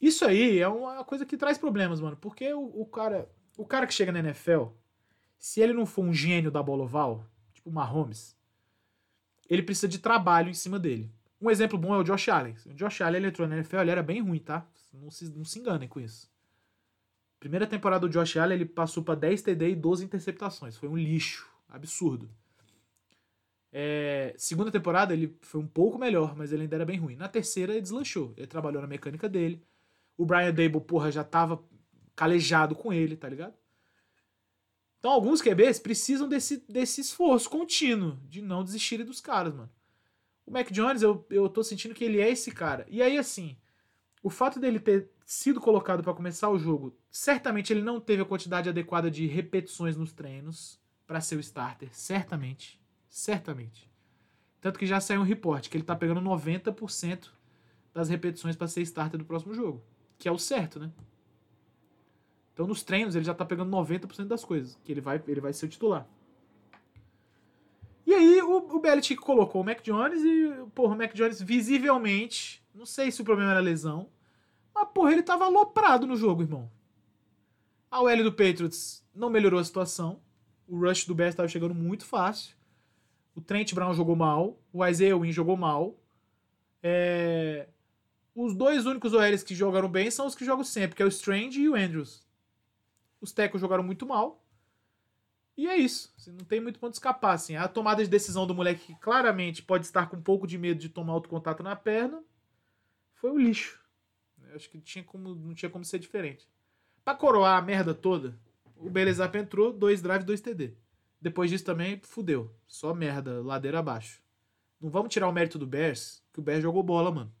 isso aí é uma coisa que traz problemas, mano, porque o, o, cara, o cara que chega na NFL, se ele não for um gênio da bola oval, tipo o Mahomes, ele precisa de trabalho em cima dele. Um exemplo bom é o Josh Allen. O Josh Allen ele entrou na NFL, ele era bem ruim, tá? Não se, não se enganem com isso. Primeira temporada do Josh Allen, ele passou para 10 TD e 12 interceptações. Foi um lixo. Absurdo. É, segunda temporada, ele foi um pouco melhor, mas ele ainda era bem ruim. Na terceira, ele deslanchou. Ele trabalhou na mecânica dele. O Brian Dable, porra, já tava calejado com ele, tá ligado? Então, alguns QBs precisam desse, desse esforço contínuo de não desistirem dos caras, mano. O Mac Jones, eu, eu tô sentindo que ele é esse cara. E aí, assim, o fato dele ter sido colocado para começar o jogo, certamente ele não teve a quantidade adequada de repetições nos treinos para ser o starter. Certamente. Certamente. Tanto que já saiu um reporte que ele tá pegando 90% das repetições para ser starter do próximo jogo. Que é o certo, né? Então nos treinos ele já tá pegando 90% das coisas, que ele vai, ele vai ser o titular. E aí o, o Belichick colocou o Mac Jones e, porra, o Mac Jones visivelmente, não sei se o problema era lesão, mas porra, ele tava aloprado no jogo, irmão. A OL do Patriots não melhorou a situação. O rush do Bears estava chegando muito fácil. O Trent Brown jogou mal. O Isaiah Wynn jogou mal. É... Os dois únicos OLs que jogaram bem são os que jogam sempre, que é o Strange e o Andrews. Os Tecos jogaram muito mal. E é isso. Assim, não tem muito ponto de escapar. Assim. A tomada de decisão do moleque que claramente pode estar com um pouco de medo de tomar outro contato na perna foi o lixo. Eu acho que tinha como, não tinha como ser diferente. Pra coroar a merda toda, o Belezap entrou, dois drive, dois TD. Depois disso também, fudeu. Só merda, ladeira abaixo. Não vamos tirar o mérito do Bears, que o Bears jogou bola, mano.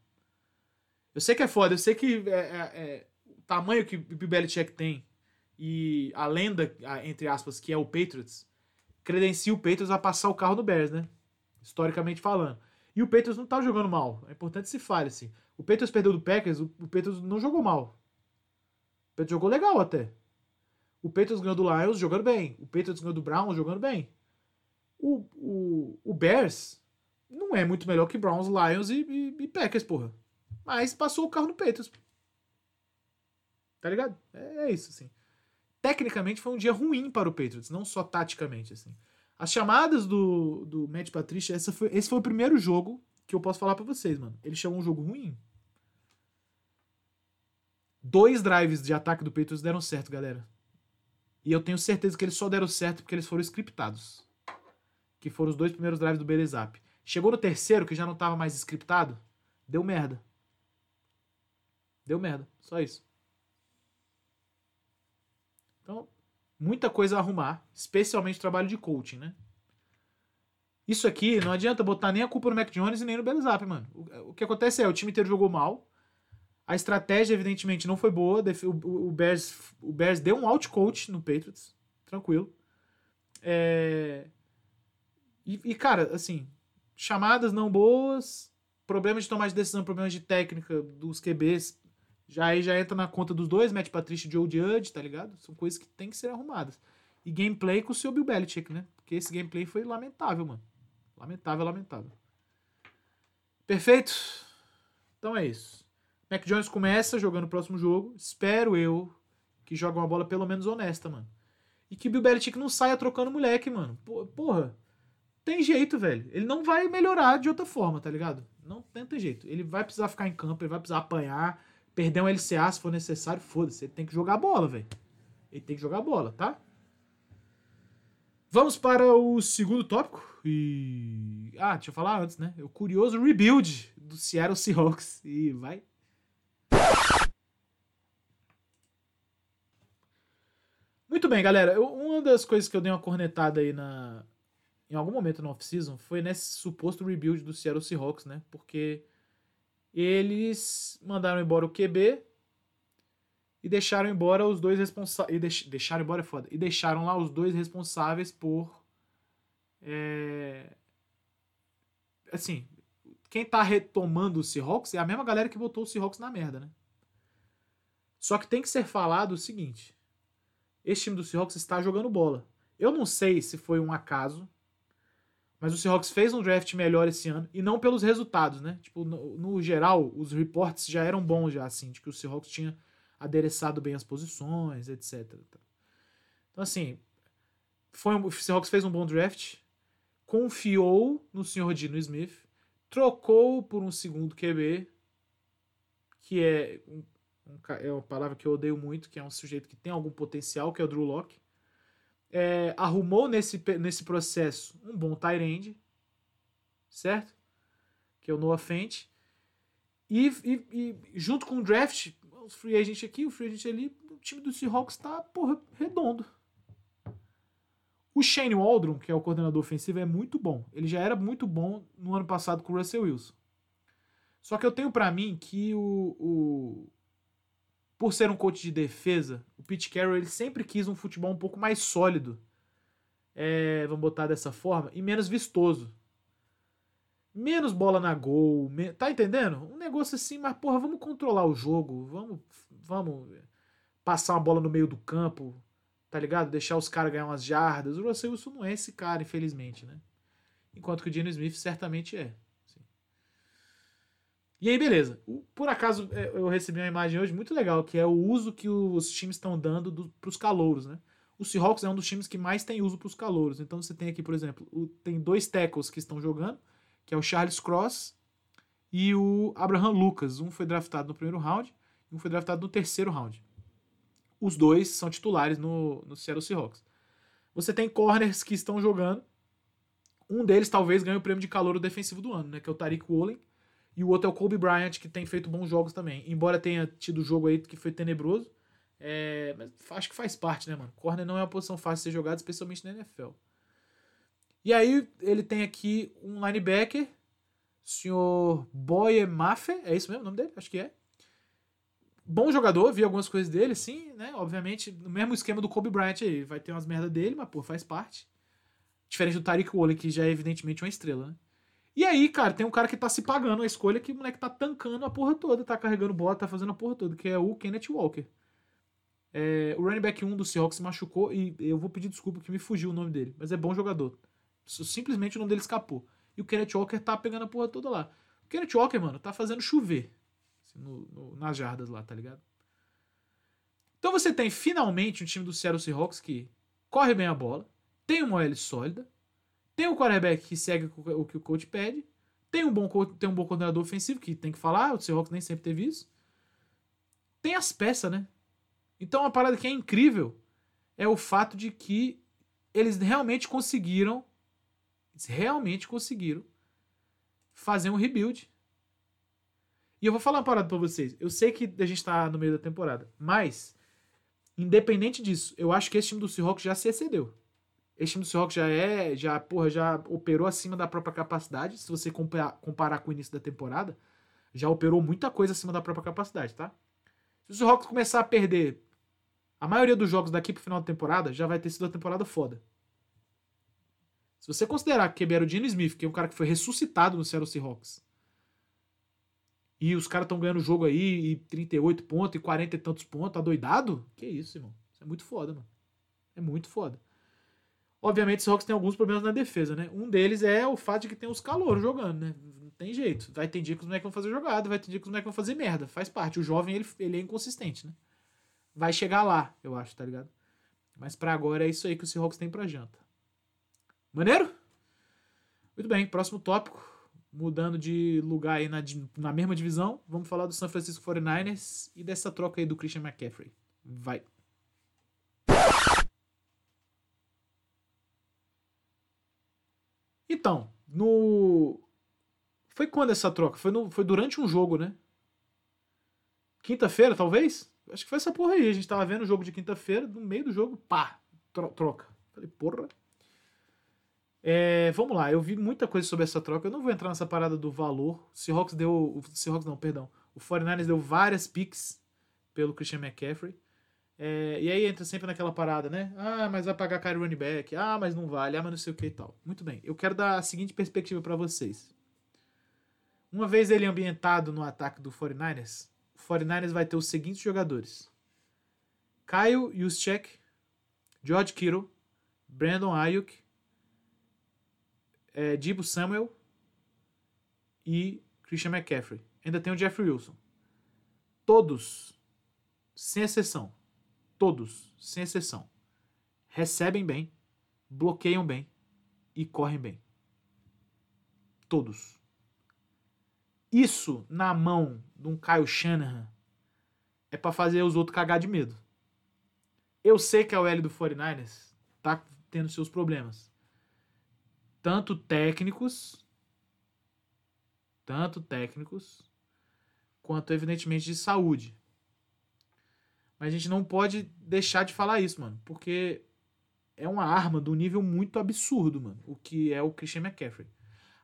Eu sei que é foda, eu sei que é, é, é, o tamanho que o Belichick tem e a lenda, entre aspas, que é o Patriots, credencia o Patriots a passar o carro no Bears, né? Historicamente falando. E o Patriots não tá jogando mal. É importante se fale, assim. O Patriots perdeu do Packers, o, Patriots não jogou mal. O Patriots jogou legal até. O Patriots ganhou do Lions jogando bem. O Patriots ganhou do Browns jogando bem. O, o, o Bears não é muito melhor que Browns, Lions e, e, e Packers, porra. Mas passou o carro no Patriots. Tá ligado? É, é isso, assim tecnicamente foi um dia ruim para o Patriots, não só taticamente, assim. As chamadas do, do Matt Patricia, essa foi, esse foi o primeiro jogo que eu posso falar para vocês, mano. Ele chamou um jogo ruim. Dois drives de ataque do Patriots deram certo, galera. E eu tenho certeza que eles só deram certo porque eles foram scriptados. Que foram os dois primeiros drives do Belezap. Chegou no terceiro, que já não tava mais scriptado, deu merda. Deu merda, só isso. Então, muita coisa a arrumar, especialmente trabalho de coaching, né? Isso aqui não adianta botar nem a culpa no Mac Jones e nem no Belzap, mano. O, o, que acontece é, o time inteiro jogou mal. A estratégia, evidentemente, não foi boa. O, o, Bears, o Bears deu um outcoach no Patriots. Tranquilo. É... E, e, cara, assim, chamadas não boas, problemas de tomar de decisão, problemas de técnica dos QBs. Já aí já entra na conta dos dois, Matt Patricia e Joe Judge, tá ligado? São coisas que tem que ser arrumadas. E gameplay com o seu Bill Belichick, né? Porque esse gameplay foi lamentável, mano. Lamentável, lamentável. Perfeito? Então é isso. Mac Jones começa jogando o próximo jogo. Espero eu que jogue uma bola pelo menos honesta, mano. E que o Bill Belichick não saia trocando moleque, mano. Porra. Tem jeito, velho. Ele não vai melhorar de outra forma, tá ligado? Não, não tem jeito. Ele vai precisar ficar em campo, ele vai precisar apanhar, perder um LCA se for necessário. Foda-se. Ele tem que jogar bola, velho. Ele tem que jogar bola, tá? Vamos para o segundo tópico. E. Ah, deixa eu falar antes, né? O curioso rebuild do Seattle Seahawks. E vai. Muito bem, galera. Eu, uma das coisas que eu dei uma cornetada aí na. Em algum momento na off-season foi nesse suposto rebuild do Seattle Seahawks, né? Porque eles mandaram embora o QB e deixaram embora os dois responsáveis. Deix... deixaram embora é foda. E deixaram lá os dois responsáveis por. É... Assim, quem tá retomando o Seahawks é a mesma galera que botou o Seahawks na merda, né? Só que tem que ser falado o seguinte: esse time do Seahawks está jogando bola. Eu não sei se foi um acaso, mas o Seahawks fez um draft melhor esse ano e não pelos resultados, né? Tipo, no, no geral, os reports já eram bons já assim, de que o Seahawks tinha adereçado bem as posições, etc. Então, assim, foi um, o Seahawks fez um bom draft, confiou no Sr. Dino Smith, trocou por um segundo QB, que é, um, um, é uma palavra que eu odeio muito, que é um sujeito que tem algum potencial, que é o Drew Locke. É, arrumou nesse, nesse processo um bom end, certo? Que é o Noah Fent. E, e, e, junto com o draft, os free agent aqui, o free agent ali, o time do Seahawks tá, porra, redondo. O Shane Waldron, que é o coordenador ofensivo, é muito bom. Ele já era muito bom no ano passado com o Russell Wilson. Só que eu tenho para mim que o, por ser um coach de defesa, o Pete Carroll ele sempre quis um futebol um pouco mais sólido. É, vamos botar dessa forma, e menos vistoso menos bola na gol, me... tá entendendo? Um negócio assim, mas porra, vamos controlar o jogo, vamos, vamos passar uma bola no meio do campo, tá ligado? Deixar os caras ganhar umas jardas. O Russell Wilson não é esse cara, infelizmente, né? Enquanto que o Geno Smith certamente é. E aí, beleza. Por acaso, é, eu recebi uma imagem hoje muito legal, que é o uso que os times estão dando do, pros calouros, né? O Seahawks é um dos times que mais tem uso pros calouros. Então você tem aqui, por exemplo, o, tem dois tackles que estão jogando que é o Charles Cross e o Abraham Lucas. Um foi draftado no primeiro round e um foi draftado no terceiro round. Os dois são titulares no, no Seattle Seahawks. Você tem corners que estão jogando. Um deles talvez ganhe o prêmio de calor defensivo do ano, né? Que é o Tariq Woolen. E o outro é o Kobe Bryant, que tem feito bons jogos também. Embora tenha tido jogo aí que foi tenebroso. É, mas acho que faz parte, né, mano? Corner não é uma posição fácil de ser jogada, especialmente na NFL. E aí ele tem aqui um linebacker, senhor Boye Maffe, é isso mesmo o nome dele? Acho que é. Bom jogador, vi algumas coisas dele, sim, né? Obviamente, no mesmo esquema do Kobe Bryant aí, vai ter umas merda dele, mas pô, faz parte. Diferente do Tariq Woolen, que já é evidentemente uma estrela, né? E aí, cara, tem um cara que tá se pagando a escolha que o moleque tá tancando a porra toda, tá carregando bola, tá fazendo a porra toda, que é o Kenneth Walker. É, o running back 1 do Seahawks se machucou e eu vou pedir desculpa que me fugiu o nome dele, mas é bom jogador. Simplesmente o nome dele escapou. E o Kenneth Walker tá pegando a porra toda lá. O Kenneth Walker, mano, tá fazendo chover. Assim, no, no, nas jardas lá, tá ligado? Então você tem finalmente um time do Seattle Seahawks que corre bem a bola, tem uma OL sólida, tem um quarterback que segue o que o coach pede, tem um bom, tem um bom coordenador ofensivo, que tem que falar, o Seahawks nem sempre teve isso. Tem as peças, né? Então uma parada que é incrível é o fato de que eles realmente conseguiram eles realmente conseguiram fazer um rebuild. E eu vou falar uma parada pra vocês. Eu sei que a gente tá no meio da temporada, mas Independente disso, eu acho que esse time do Seahawks já se excedeu. Esse time do Seahawks já é, já, porra, já operou acima da própria capacidade. Se você comparar, comparar com o início da temporada, já operou muita coisa acima da própria capacidade, tá? Se o Seahawks começar a perder a maioria dos jogos daqui pro final da temporada, já vai ter sido uma temporada foda. Se você considerar que era o Gene Smith, que é um cara que foi ressuscitado no Seattle Seahawks, e os caras estão ganhando o jogo aí, e 38 pontos, e 40 e tantos pontos, tá doidado? Que isso, irmão. Isso é muito foda, mano. É muito foda. Obviamente, o Seahawks tem alguns problemas na defesa, né? Um deles é o fato de que tem os calouros jogando, né? Não tem jeito. Vai ter dia que os moleques vão fazer jogada, vai ter dia que os moleques vão fazer merda. Faz parte. O jovem, ele, ele é inconsistente, né? Vai chegar lá, eu acho, tá ligado? Mas para agora é isso aí que o Seahawks tem pra janta. Maneiro? Muito bem, próximo tópico. Mudando de lugar aí na, na mesma divisão, vamos falar do San Francisco 49ers e dessa troca aí do Christian McCaffrey. Vai. Então, no. Foi quando essa troca? Foi, no... foi durante um jogo, né? Quinta-feira, talvez? Acho que foi essa porra aí. A gente tava vendo o jogo de quinta-feira, no meio do jogo, pá, tro troca. Falei, porra. É, vamos lá, eu vi muita coisa sobre essa troca. Eu não vou entrar nessa parada do valor. O Seahawks deu. O Seahawks não, perdão. O 49ers deu várias picks pelo Christian McCaffrey. É, e aí entra sempre naquela parada, né? Ah, mas vai pagar caro running back. Ah, mas não vale. Ah, mas não sei o que e tal. Muito bem. Eu quero dar a seguinte perspectiva para vocês. Uma vez ele ambientado no ataque do 49ers, o 49ers vai ter os seguintes jogadores: Kyle Juszczyk, George Kittle, Brandon Ayuk, é, Dibo Samuel e Christian McCaffrey. Ainda tem o Jeffrey Wilson. Todos, sem exceção, todos, sem exceção, recebem bem, bloqueiam bem e correm bem. Todos. Isso na mão de um Kyle Shanahan é para fazer os outros cagar de medo. Eu sei que a OL do 49ers tá tendo seus problemas tanto técnicos, tanto técnicos, quanto evidentemente de saúde. Mas a gente não pode deixar de falar isso, mano, porque é uma arma do nível muito absurdo, mano, o que é o Christian McCaffrey.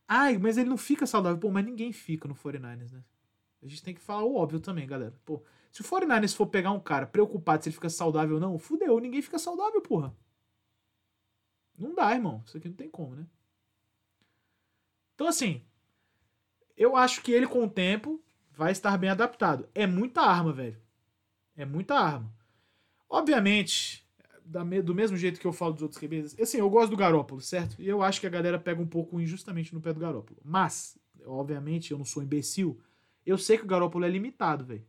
Ai, mas ele não fica saudável. Pô, mas ninguém fica no 49ers, né? A gente tem que falar o óbvio também, galera. Pô, se o 49ers for pegar um cara preocupado se ele fica saudável ou não, fudeu, ninguém fica saudável, porra. Não dá, irmão. Isso aqui não tem como, né? Então, assim, eu acho que ele, com o tempo, vai estar bem adaptado. É muita arma, velho. É muita arma. Obviamente, do mesmo jeito que eu falo dos outros QBs, assim, eu gosto do Garópolo, certo? E eu acho que a galera pega um pouco injustamente no pé do Garópolo. Mas, obviamente, eu não sou imbecil. Eu sei que o Garópolo é limitado, velho.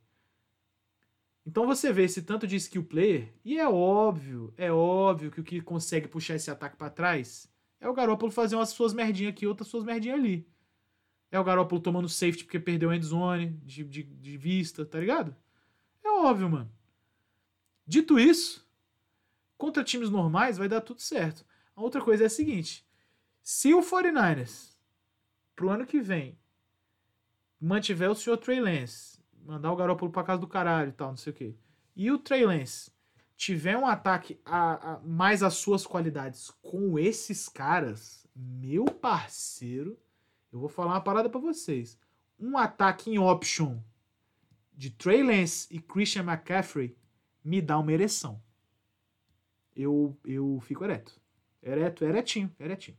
Então você vê esse tanto de skill player, e é óbvio, é óbvio que o que consegue puxar esse ataque para trás é o Garoppolo fazer umas suas merdinhas aqui, outras suas merdinhas ali. É o Garoppolo tomando safety porque perdeu a endzone de, de, de vista, tá ligado? É óbvio, mano. Dito isso, contra times normais vai dar tudo certo. A outra coisa é a seguinte: se o 49ers, pro ano que vem, mantiver o senhor Trey Lance, mandar o Garoppolo pra casa do caralho e tal, não sei o quê, e o Trey Lance tiver um ataque a, a, mais as suas qualidades com esses caras, meu parceiro, eu vou falar uma parada para vocês. Um ataque em option de Trey Lance e Christian McCaffrey me dá uma ereção. Eu, eu fico ereto. Ereto, eretinho, eretinho.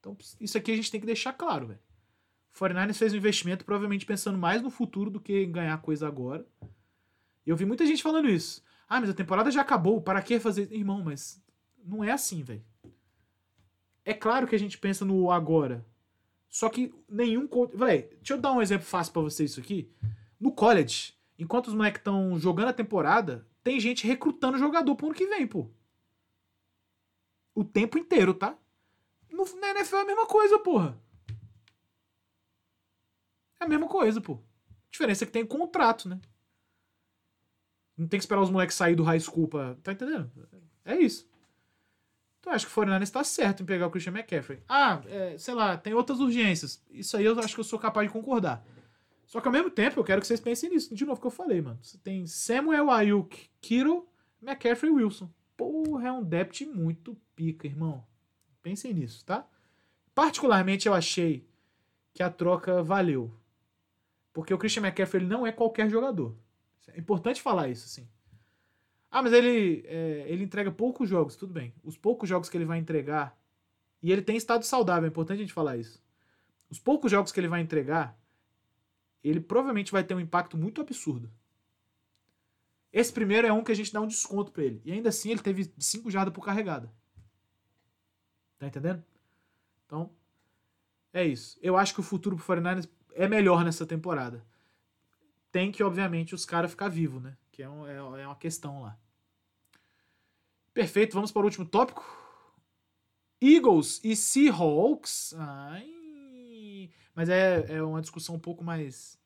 Então, isso aqui a gente tem que deixar claro, velho. 49ers fez um investimento provavelmente pensando mais no futuro do que em ganhar coisa agora. Eu vi muita gente falando isso. Ah, mas a temporada já acabou, para que fazer? Irmão, mas não é assim, velho. É claro que a gente pensa no agora. Só que nenhum. Véi, deixa eu dar um exemplo fácil para vocês isso aqui. No college, enquanto os moleques estão jogando a temporada, tem gente recrutando jogador pro ano que vem, pô. O tempo inteiro, tá? No, na NFL é a mesma coisa, porra. É a mesma coisa, pô. A diferença é que tem contrato, né? Não tem que esperar os moleques sair do high school pra. Tá entendendo? É isso. Então acho que o 49 está certo em pegar o Christian McCaffrey. Ah, é, sei lá, tem outras urgências. Isso aí eu acho que eu sou capaz de concordar. Só que ao mesmo tempo eu quero que vocês pensem nisso, de novo que eu falei, mano. Você tem Samuel Ayuk, Kiro, McCaffrey e Wilson. Porra, é um depth muito pica, irmão. Pensem nisso, tá? Particularmente eu achei que a troca valeu. Porque o Christian McCaffrey ele não é qualquer jogador. É importante falar isso, assim. Ah, mas ele, é, ele entrega poucos jogos, tudo bem. Os poucos jogos que ele vai entregar. E ele tem estado saudável, é importante a gente falar isso. Os poucos jogos que ele vai entregar, ele provavelmente vai ter um impacto muito absurdo. Esse primeiro é um que a gente dá um desconto para ele. E ainda assim ele teve 5 jardas por carregada. Tá entendendo? Então, é isso. Eu acho que o futuro pro 49ers é melhor nessa temporada. Tem que, obviamente, os caras ficar vivos, né? Que é, um, é, é uma questão lá. Perfeito, vamos para o último tópico. Eagles e Seahawks. Ai. Mas é, é uma discussão um pouco mais.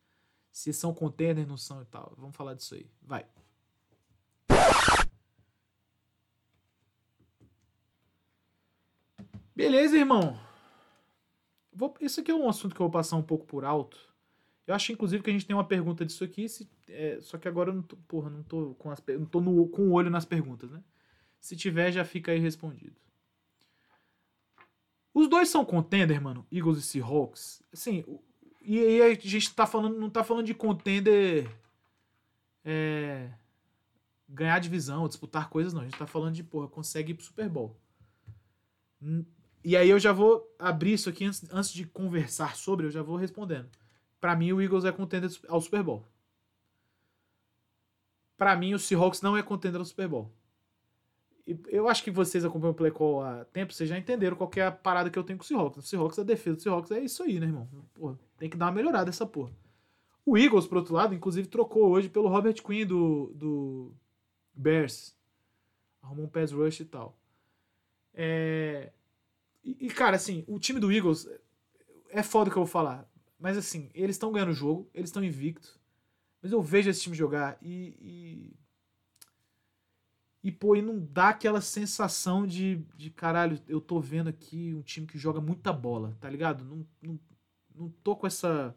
Se são contenders, não são e tal. Vamos falar disso aí. Vai. Beleza, irmão. Vou, isso aqui é um assunto que eu vou passar um pouco por alto. Eu acho, inclusive, que a gente tem uma pergunta disso aqui, se, é, só que agora eu não tô, porra, não tô, com, as, não tô no, com o olho nas perguntas, né? Se tiver, já fica aí respondido. Os dois são contender, mano, Eagles e Seahawks. Assim, e aí a gente tá falando, não tá falando de contender é, ganhar divisão, disputar coisas, não. A gente tá falando de, porra, consegue ir pro Super Bowl. E aí eu já vou abrir isso aqui antes, antes de conversar sobre, eu já vou respondendo. Para mim, o Eagles é contender ao Super Bowl. Para mim, o Seahawks não é contender ao Super Bowl. Eu acho que vocês acompanham o Play Call há tempo, vocês já entenderam qual é a parada que eu tenho com o Seahawks. O Seahawks, a defesa do Seahawks é isso aí, né, irmão? Porra, tem que dar uma melhorada essa porra. O Eagles, por outro lado, inclusive trocou hoje pelo Robert Quinn do, do Bears. Arrumou um pass rush e tal. É... E, e, cara, assim, o time do Eagles é foda o que eu vou falar. Mas assim, eles estão ganhando o jogo, eles estão invictos. Mas eu vejo esse time jogar e, e. E, pô, e não dá aquela sensação de, de caralho, eu tô vendo aqui um time que joga muita bola, tá ligado? Não, não, não tô com essa.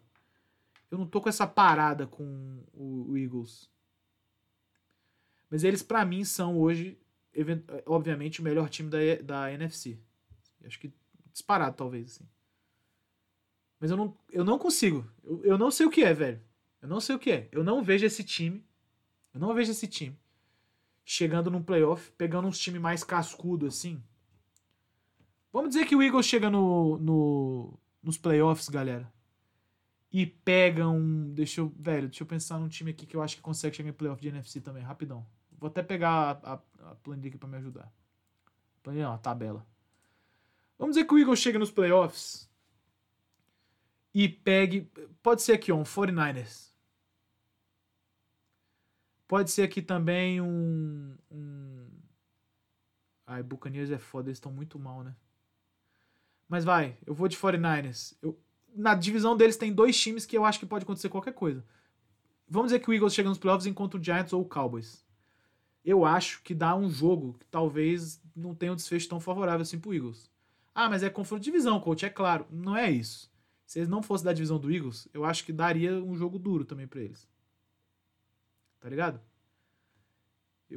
Eu não tô com essa parada com o, o Eagles. Mas eles, para mim, são hoje, obviamente, o melhor time da, da NFC. Acho que disparado, talvez, assim. Mas eu não, eu não consigo. Eu, eu não sei o que é, velho. Eu não sei o que é. Eu não vejo esse time. Eu não vejo esse time chegando num playoff, pegando uns times mais cascudo assim. Vamos dizer que o Eagles chega no, no, nos playoffs, galera. E pega um. Deixa eu. Velho, deixa eu pensar num time aqui que eu acho que consegue chegar em playoff de NFC também, rapidão. Vou até pegar a, a, a planilha aqui pra me ajudar. Planilha não, a tabela. Vamos dizer que o Eagles chega nos playoffs e pegue. Pode ser aqui, ó, um 49ers. Pode ser aqui também um. um... Ai, Buccaneers é foda, eles estão muito mal, né? Mas vai, eu vou de 49ers. Eu... Na divisão deles tem dois times que eu acho que pode acontecer qualquer coisa. Vamos dizer que o Eagles chega nos playoffs e encontra o Giants ou o Cowboys. Eu acho que dá um jogo que talvez não tenha um desfecho tão favorável assim pro Eagles. Ah, mas é confronto de divisão, coach, é claro. Não é isso. Se eles não fossem da divisão do Eagles, eu acho que daria um jogo duro também para eles. Tá ligado?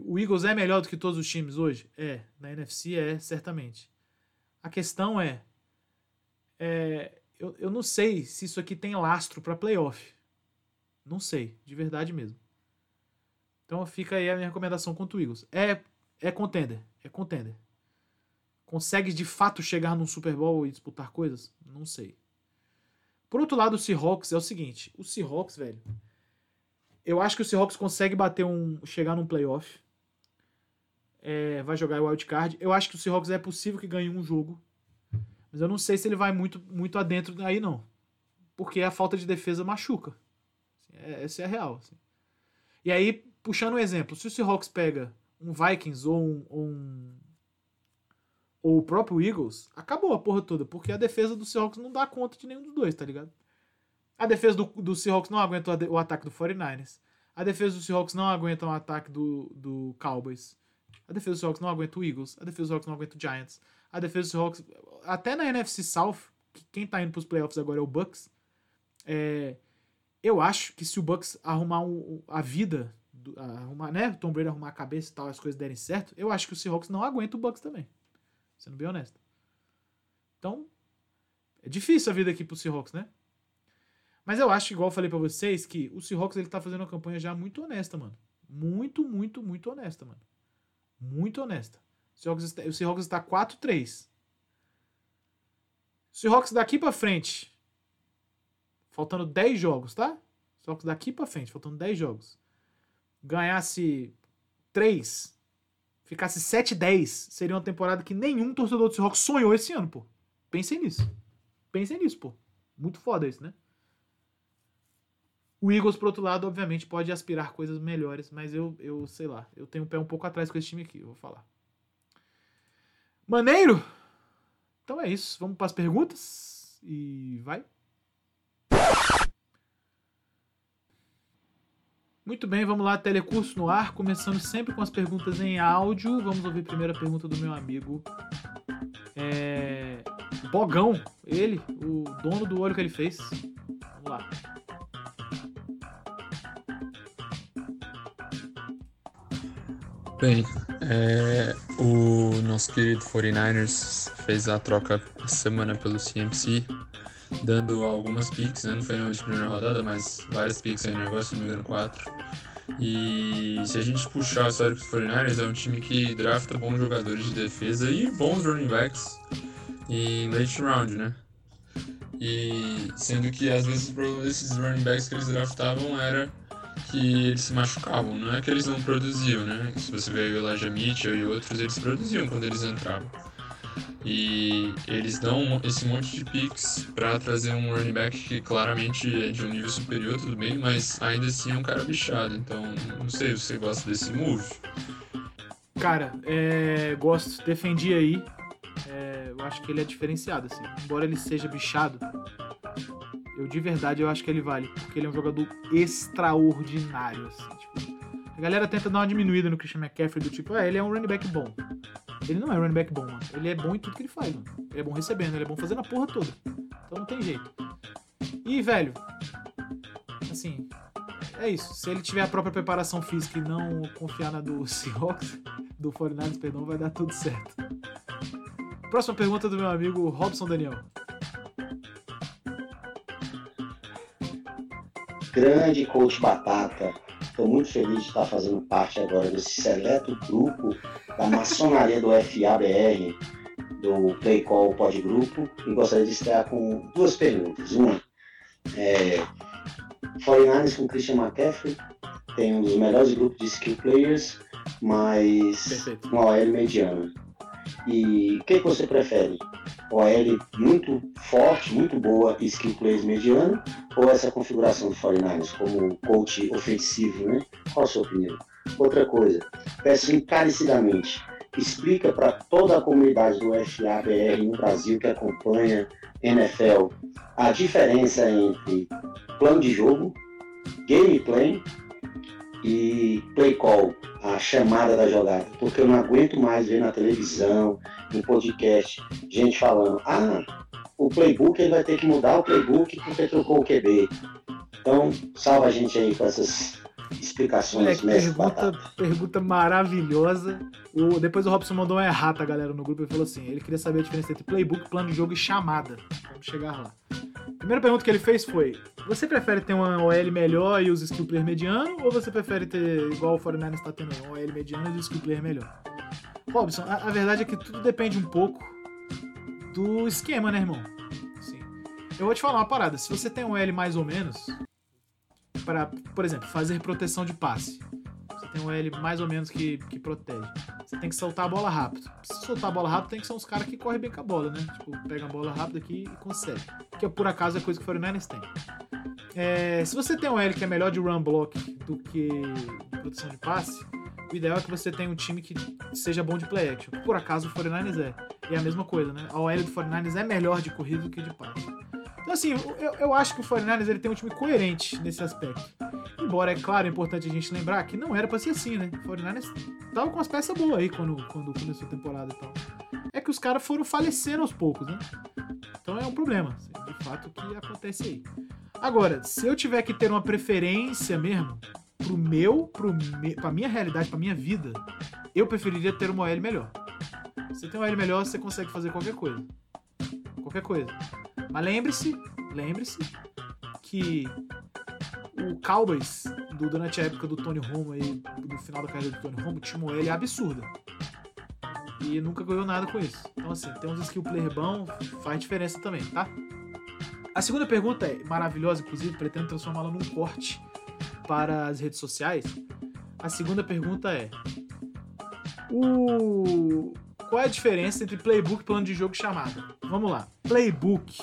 O Eagles é melhor do que todos os times hoje? É. Na NFC é, certamente. A questão é. é eu, eu não sei se isso aqui tem lastro para playoff. Não sei, de verdade mesmo. Então fica aí a minha recomendação contra o Eagles. É, é contender. É contender. Consegue de fato chegar num Super Bowl e disputar coisas? Não sei. Por outro lado, o Seahawks é o seguinte: o Seahawks, velho. Eu acho que o Seahawks consegue bater um. chegar num playoff. É, vai jogar o wild card. Eu acho que o Seahawks é possível que ganhe um jogo. Mas eu não sei se ele vai muito, muito adentro aí, não. Porque a falta de defesa machuca. É, essa é a real. Assim. E aí, puxando um exemplo, se o Seahawks pega um Vikings ou um, ou um ou o próprio Eagles, acabou a porra toda, porque a defesa do Seahawks não dá conta de nenhum dos dois, tá ligado? A defesa do, do Seahawks não aguenta o, ataque do 49ers. A defesa do Seahawks não aguenta o ataque do, do Cowboys. A defesa do Seahawks não aguenta o Eagles. A defesa do Seahawks não aguenta o Giants. A defesa do Seahawks... Até na NFC South, que quem tá indo pros playoffs agora é o Bucks, é, eu acho que se o Bucks arrumar um- a vida, arrumar, né? Tom Brady arrumar a cabeça e tal, as coisas derem certo, eu acho que o Seahawks não aguenta o Bucks também. Sendo bem honesto. Então, é difícil a vida aqui pro Seahawks, né? Mas eu acho, igual eu falei pra vocês, que o Seahawks ele tá fazendo uma campanha já muito honesta, mano. Muito, muito, muito honesta, mano. Muito honesta. O Seahawks está, o Seahawks está 4-3. O Seahawks daqui pra frente, faltando 10 jogos, tá? O Seahawks daqui pra frente, faltando 10 jogos. Ganhasse 3, ficasse 7-10, seria uma temporada que nenhum torcedor do Seahawks sonhou esse ano, pô. Pensem nisso. Pensem nisso, pô. Muito foda isso, né? O Eagles, por outro lado, obviamente, pode aspirar coisas melhores, mas eu, eu sei lá, eu tenho um pé um pouco atrás com esse time aqui, eu vou falar. Maneiro? Então é isso, vamos para as perguntas e vai. Muito bem, vamos lá, telecurso no ar, começando sempre com as perguntas em áudio. Vamos ouvir a primeira pergunta do meu amigo é... Bogão, ele, o dono do olho que ele fez. Vamos lá. Bem, é, o nosso querido 49ers fez a troca semana pelo CMC, dando algumas picks, né? não foi na primeira rodada, mas várias picks aí no negócio, se não quatro. E se a gente puxar a história dos 49ers, é um time que drafta bons jogadores de defesa e bons running backs em late round, né? E sendo que às vezes o problema desses running backs que eles draftavam era que eles se machucavam, não é que eles não produziam, né? Se você vê o Elijah Mitchell e outros, eles produziam quando eles entravam. E eles dão esse monte de picks para trazer um running back que claramente é de um nível superior, tudo bem, mas ainda assim é um cara bichado. Então, não sei se você gosta desse move. Cara, é, gosto, defendi aí. É, eu acho que ele é diferenciado, assim. Embora ele seja bichado, eu de verdade eu acho que ele vale. Porque ele é um jogador extraordinário, assim. Tipo, a galera tenta dar uma diminuída no Christian McCaffrey do tipo, ah, ele é um running back bom. Ele não é running back bom, mano. Ele é bom em tudo que ele faz, mano. Ele é bom recebendo, ele é bom fazendo a porra toda. Então não tem jeito. E, velho, assim, é isso. Se ele tiver a própria preparação física e não confiar na do [laughs] Seahawks, do 49ers, perdão, vai dar tudo certo. Próxima pergunta do meu amigo Robson Daniel. Grande coach Batata. Estou muito feliz de estar fazendo parte agora desse seleto grupo da maçonaria do FABR, do Play Call Pod Grupo, e gostaria de estrear com duas perguntas. Uma, é, 49ers com Christian McCaffrey, tem um dos melhores grupos de skill players, mas Perfeito. uma OL mediana. E o que, você prefere? OL muito forte, muito boa skill players mediano, ou essa configuração do 49ers como coach ofensivo, né? Qual a sua opinião? Outra coisa, peço encarecidamente, explica para toda a comunidade do FABR no Brasil que acompanha NFL a diferença entre plano de jogo, gameplay e play call, a chamada da jogada, porque eu não aguento mais ver na televisão, em podcast, gente falando, ah, o playbook ele vai ter que mudar o playbook porque trocou o QB. Então, salva a gente aí com essas explicações, Moleque, mestre pergunta, pergunta maravilhosa. O, depois o Robson mandou uma errata, galera, no grupo e falou assim: ele queria saber a diferença entre playbook, plano de jogo e chamada. Vamos chegar lá. A primeira pergunta que ele fez foi: Você prefere ter uma OL melhor e os skill player mediano? Ou você prefere ter, igual o 49 está tendo, uma OL mediana e os skill player melhor? Robson, a, a verdade é que tudo depende um pouco do esquema, né, irmão? Assim, eu vou te falar uma parada: se você tem um L mais ou menos, para, por exemplo, fazer proteção de passe. Tem um L mais ou menos que, que protege. Você tem que soltar a bola rápido. Se soltar a bola rápido, tem que ser uns caras que correm bem com a bola, né? Tipo, pega a bola rápido aqui e consegue. Que por acaso é coisa que o 49ers tem. É, se você tem um L que é melhor de run block do que de proteção de passe, o ideal é que você tenha um time que seja bom de play action. Por acaso o 49ers é. E é a mesma coisa, né? A OL do 49ers é melhor de corrida do que de passe. Então, assim, eu, eu acho que o 49ers ele tem um time coerente nesse aspecto. Embora, é claro, é importante a gente lembrar que não era pra ser assim, né? O 49ers tava com as peças boas aí quando, quando começou a temporada e tal. É que os caras foram falecendo aos poucos, né? Então é um problema, assim, de fato, que acontece aí. Agora, se eu tiver que ter uma preferência mesmo, pro meu, pro me, pra minha realidade, pra minha vida, eu preferiria ter uma OL melhor. Você tem uma OL melhor, você consegue fazer qualquer coisa. Qualquer coisa. Mas lembre-se, lembre-se que o Cowboys, do, durante a época do Tony Romo aí, do final da carreira do Tony Romo, tinha uma OL absurda. E nunca ganhou nada com isso. Então, assim, ter uns skill player bom faz diferença também, tá? A segunda pergunta é maravilhosa, inclusive, pretendo transformá-la num corte para as redes sociais. A segunda pergunta é: o qual é a diferença entre playbook, plano de jogo e chamada? Vamos lá. Playbook,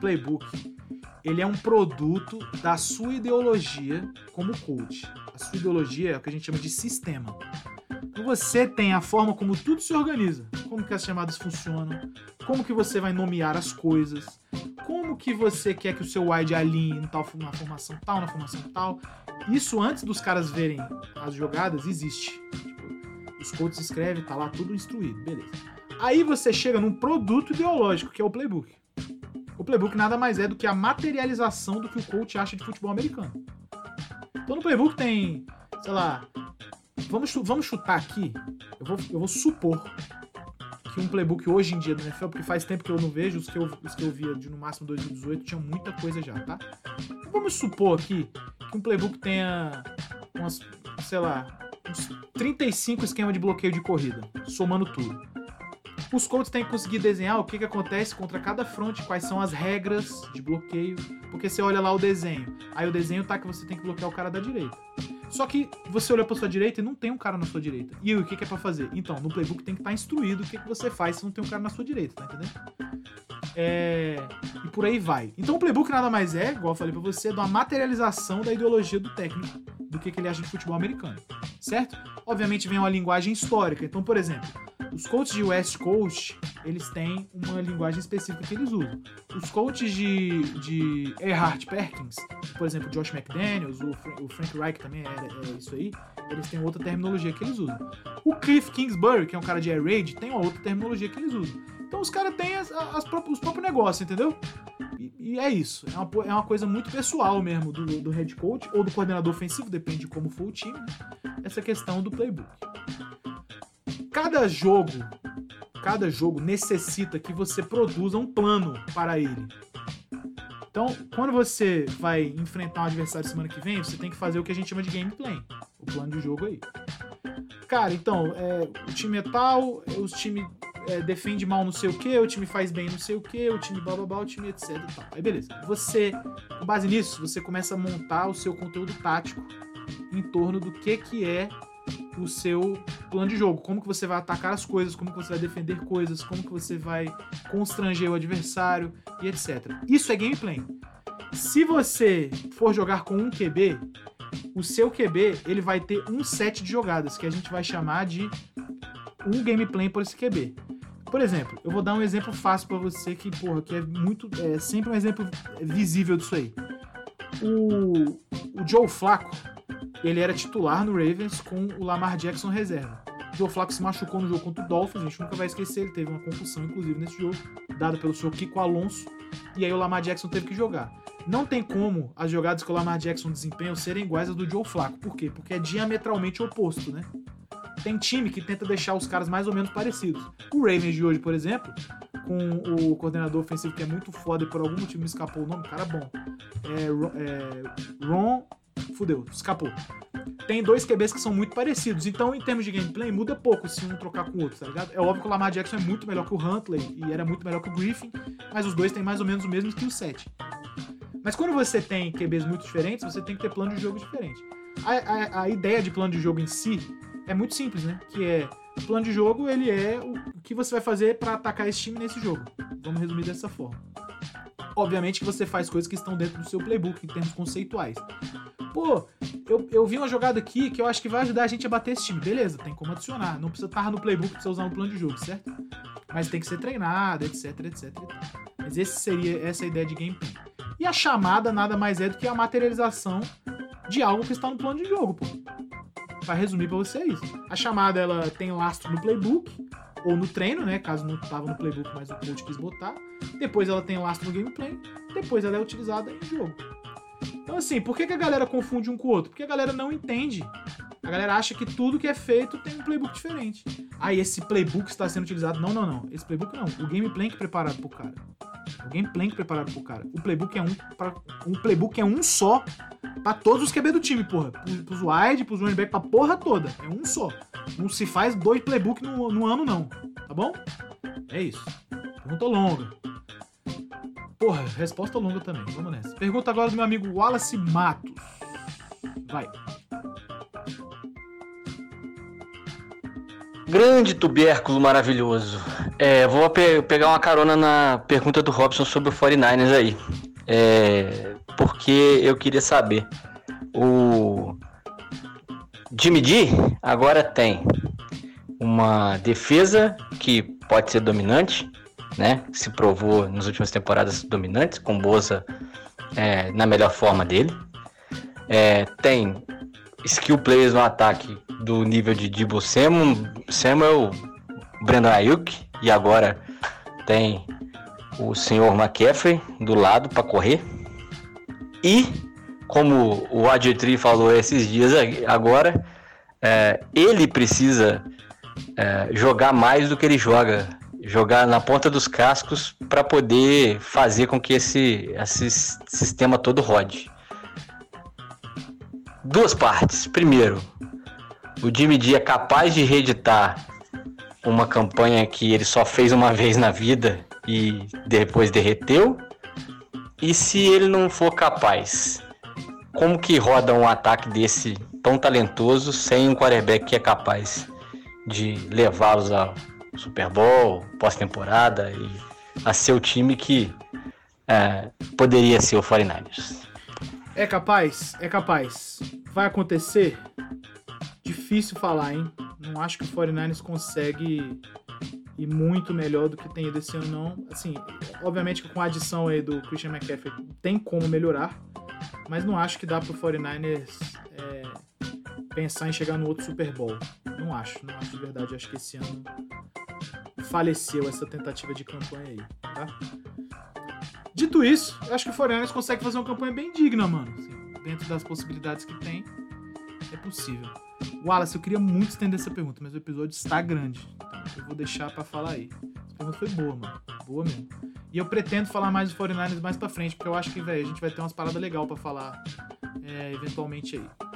playbook, ele é um produto da sua ideologia como coach. A sua ideologia é o que a gente chama de sistema. Você tem a forma como tudo se organiza, como que as chamadas funcionam, como que você vai nomear as coisas, como que você quer que o seu wide alinhe em tal, na formação tal, na formação tal. Isso antes dos caras verem as jogadas existe. Os coaches escrevem, tá lá tudo instruído, beleza. Aí você chega num produto ideológico, que é o playbook. O playbook nada mais é do que a materialização do que o coach acha de futebol americano. Então no playbook tem, sei lá, vamos, vamos chutar aqui, eu vou, eu vou supor que um playbook hoje em dia do NFL, porque faz tempo que eu não vejo, os que eu, os que eu via de no máximo 2018 tinham muita coisa já, tá? Vamos supor aqui que um playbook tenha umas, sei lá, uns 35 esquemas de bloqueio de corrida, somando tudo. Os coaches têm que conseguir desenhar o que, que acontece contra cada front, quais são as regras de bloqueio, porque você olha lá o desenho, aí o desenho tá que você tem que bloquear o cara da direita. Só que você olha pra sua direita e não tem um cara na sua direita. E o que, que é pra fazer? Então, no playbook tem que estar tá instruído o que, que você faz se não tem um cara na sua direita, tá entendendo? É... E por aí vai. Então o playbook nada mais é, igual eu falei pra você, de uma materialização da ideologia do técnico, do que, que ele acha de futebol americano. Certo? Obviamente vem uma linguagem histórica. Então, por exemplo, os coaches de West Coast, eles têm uma linguagem específica que eles usam. Os coaches de, de Erhard Perkins, por exemplo, Josh McDaniels, o Frank Reich também é, é, isso aí, eles têm outra terminologia que eles usam. O Cliff Kingsbury, que é um cara de Air Raid, tem uma outra terminologia que eles usam. Então os caras têm as, as, os próprios negócios, entendeu? E, e, é isso. É uma, é uma coisa muito pessoal mesmo do, do head coach ou do coordenador ofensivo, depende de como for o time, essa questão do playbook cada jogo, cada jogo necessita que você produza um plano para ele. Então, quando você vai enfrentar um adversário semana que vem, você tem que fazer o que a gente chama de gameplay, o plano de jogo aí. Cara, então, é, o time é tal, os time é, defende mal não sei o que, o time faz bem não sei o que, o time blá blá blá, o time etc e tal. Aí beleza. Você, com base nisso, você começa a montar o seu conteúdo tático em torno do que que é o seu plano de jogo, como que você vai atacar as coisas, como que você vai defender coisas, como que você vai constranger o adversário e etc. Isso é gameplay. Se você for jogar com um QB, o seu QB ele vai ter um set de jogadas que a gente vai chamar de um gameplay por esse QB. Por exemplo, eu vou dar um exemplo fácil para você que, porra, que é muito, é sempre um exemplo visível disso aí. O, o Joe Flacco, ele era titular no Ravens com o Lamar Jackson reserva. O Joe Flacco se machucou no jogo contra o Dolphins, a gente nunca vai esquecer, ele teve uma concussão, inclusive, nesse jogo, dada pelo seu Kiko Alonso, e aí o Lamar Jackson teve que jogar. Não tem como as jogadas que o Lamar Jackson desempenha serem iguais às do Joe Flacco. Por quê? Porque é diametralmente oposto, né? Tem time que tenta deixar os caras mais ou menos parecidos. O Ravens de hoje, por exemplo, com o coordenador ofensivo que é muito foda e por algum motivo me escapou o nome, cara bom. É, é Ron fudeu, escapou. Tem dois QBs que são muito parecidos, então em termos de gameplay muda pouco se um trocar com o outro, tá ligado? É óbvio que o Lamar Jackson é muito melhor que o Huntley e era muito melhor que o Griffin, mas os dois têm mais ou menos o mesmo o 7. Mas quando você tem QBs muito diferentes, você tem que ter plano de jogo diferente. A, a, a ideia de plano de jogo em si é muito simples, né? Que é o plano de jogo ele é o que você vai fazer para atacar esse time nesse jogo. Vamos resumir dessa forma. Obviamente que você faz coisas que estão dentro do seu playbook em termos conceituais pô, eu, eu vi uma jogada aqui que eu acho que vai ajudar a gente a bater esse time. Beleza, tem como adicionar. Não precisa estar no playbook, precisa usar no plano de jogo, certo? Mas tem que ser treinado, etc, etc. Mas esse seria essa ideia de gameplay. E a chamada nada mais é do que a materialização de algo que está no plano de jogo, pô. Pra resumir pra você é isso. A chamada ela tem lastro no playbook, ou no treino, né? Caso não tava no playbook, mas o coach quis botar. Depois ela tem lastro no gameplay. Depois ela é utilizada em jogo. Então, assim, por que, que a galera confunde um com o outro? Porque a galera não entende. A galera acha que tudo que é feito tem um playbook diferente. Ah, e esse playbook está sendo utilizado. Não, não, não. Esse playbook não. O gameplay que é preparado pro cara. O gameplay que é preparado pro cara. O playbook é um. Pra, um playbook é um só pra todos os QB do time, porra. Pro- Pros wide, pros running back, pra porra toda. É um só. Não se faz dois playbook no, no ano, não. Tá bom? É isso. Pergunta longa. Porra, resposta longa também. Vamos nessa. Pergunta agora do meu amigo Wallace Matos. Vai. Grande tubérculo maravilhoso. É, vou pe- pegar uma carona na pergunta do Robson sobre o 49ers aí. É, porque eu queria saber. O Jimmy G agora tem uma defesa que pode ser dominante, né? Se provou nas últimas temporadas dominantes, com Boza é, na melhor forma dele. É, tem skill players no ataque do nível de Debo Samuel, Brandon Ayuk e agora tem o senhor McCaffrey do lado para correr. E como o Adjetri falou esses dias ag- agora, é, ele precisa é, jogar mais do que ele joga, jogar na ponta dos cascos para poder fazer com que esse, esse sistema todo rode. Duas partes. Primeiro, o Jimmy G é capaz de reeditar uma campanha que ele só fez uma vez na vida e depois derreteu. E se ele não for capaz, como que roda um ataque desse tão talentoso sem um quarterback que é capaz de levá-los ao Super Bowl, pós-temporada e a ser o time que é, poderia ser o 49ers? É capaz? É capaz. Vai acontecer? Difícil falar, hein? Não acho que o 49ers consegue ir muito melhor do que tem ido esse ano, não. Assim, obviamente que com a adição aí do Christian McCaffrey tem como melhorar, mas não acho que dá pro 49ers é, pensar em chegar no outro Super Bowl. Não acho, não acho de verdade. Acho que esse ano faleceu essa tentativa de campanha aí, tá? Dito isso, eu acho que o 49ers consegue fazer uma campanha bem digna, mano. Assim, dentro das possibilidades que tem, é possível. Wallace, eu queria muito estender essa pergunta, mas o episódio está grande. Então eu vou deixar pra falar aí. Essa pergunta foi boa, mano. Boa mesmo. E eu pretendo falar mais do 49ers mais pra frente, porque eu acho que, velho, a gente vai ter umas paradas legais pra falar é, eventualmente aí.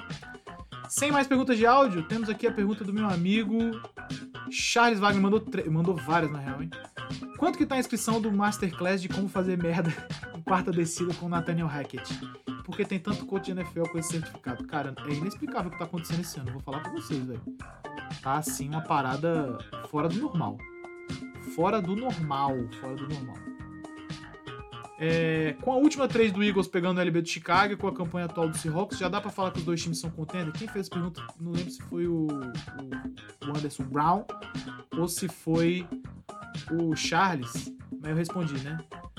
Sem mais perguntas de áudio, temos aqui a pergunta do meu amigo Charles Wagner. Mandou, mandou várias, na real, hein? Quanto que tá a inscrição do Masterclass de como fazer merda [laughs] em quarta descida com o Nathaniel Hackett? Porque tem tanto coach de NFL com esse certificado. Cara, é inexplicável o que tá acontecendo esse ano. Vou falar pra vocês, velho. Tá assim uma parada fora do normal. Fora do normal. Fora do normal. É, com a última três do Eagles pegando o LB do Chicago e com a campanha atual do Seahawks, já dá pra falar que os dois times são contenders? Quem fez essa pergunta? Não lembro se foi o, o, Anderson Brown ou se foi o Charles, mas eu respondi, né?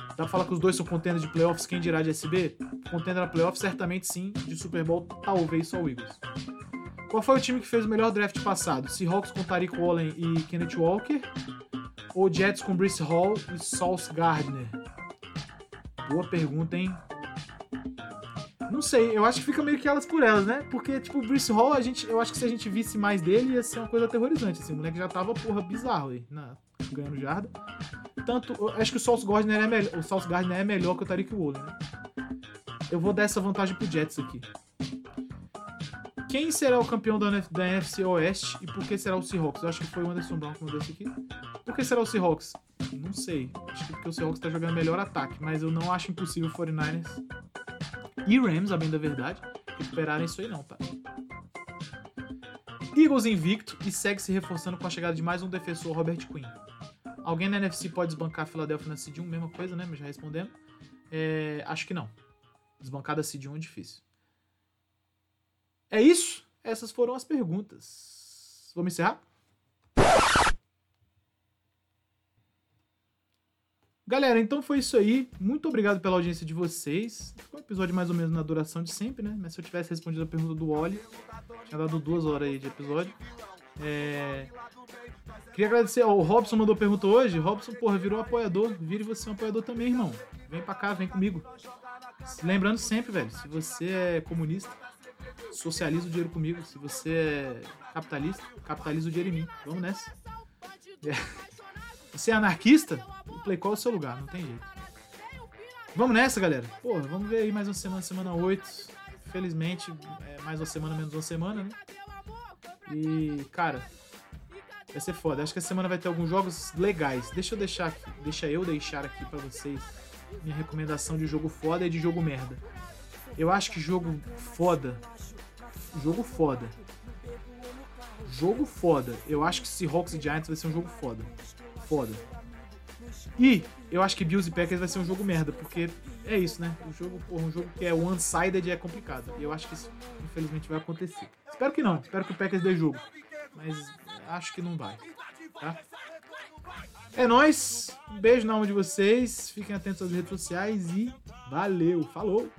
Dá pra falar que os dois são contenders de playoffs, quem dirá de SB? Contender a playoffs, certamente sim. De Super Bowl, talvez só o Eagles. Qual foi o time que fez o melhor draft passado? Seahawks com Tariq Wallen e Kenneth Walker? Ou Jets com Brice Hall e Sauce Gardner? Boa pergunta, hein? Não sei, eu acho que fica meio que elas por elas, né? Porque, tipo, o Brice Hall, a gente, eu acho que se a gente visse mais dele, ia ser uma coisa aterrorizante. Assim, o moleque já tava, porra, bizarro aí, na, ganhando jarda. Tanto, eu acho que o Sauce Gardner é melhor, o Sauce Gardner é melhor que o Tariq Woolen, né? Eu vou dar essa vantagem pro Jets aqui. Quem será o campeão da, da NFC Oeste e por que será o Seahawks? Eu acho que foi o Anderson Brown que mandou isso aqui. Por que será o Seahawks? Não sei. Acho que porque o Seahawks tá jogando melhor ataque, mas eu não acho impossível o 49ers e Rams, a bem da verdade, recuperarem isso aí não, tá? Eagles invicto e segue se reforçando com a chegada de mais um defensor, Robert Quinn. Alguém na NFC pode desbancar a Philadelphia na Seed 1? Mesma coisa, né? Mas já respondendo. É, acho que não. Desbancar da Seed 1 é difícil. É isso? Essas foram as perguntas. Vamos encerrar? Galera, então foi isso aí. Muito obrigado pela audiência de vocês. Foi um episódio mais ou menos na duração de sempre, né? Mas se eu tivesse respondido a pergunta do Oli, tinha dado duas horas aí de episódio. É... Queria agradecer. ó, O Robson mandou pergunta hoje. Robson, porra, virou apoiador. Vire você um apoiador também, irmão. Vem pra cá, vem comigo. Lembrando sempre, velho, se você é comunista, socializa o dinheiro comigo. Se você é capitalista, capitaliza o dinheiro em mim. Vamos nessa. É. Você é anarquista? O Playcall é o seu lugar, não tem jeito. Vamos nessa, galera. Porra, vamos ver aí mais uma semana, semana 8. Felizmente, é mais uma semana, menos uma semana, né? E, cara, vai ser foda. Acho que essa semana vai ter alguns jogos legais. Deixa eu deixar aqui, deixa eu deixar aqui pra vocês minha recomendação de jogo foda e de jogo merda. Eu acho que jogo foda, jogo foda, jogo foda. Eu acho que Seahawks e Giants vai ser um jogo foda, foda. E eu acho que Bills e Packers vai ser um jogo merda, porque é isso, né? O jogo, porra, um jogo que é one-sided é complicado. E eu acho que isso, infelizmente, vai acontecer. Espero que não. Espero que o Packers dê jogo. Mas acho que não vai. Tá? É nóis. Um beijo na alma de vocês. Fiquem atentos às redes sociais e valeu. Falou!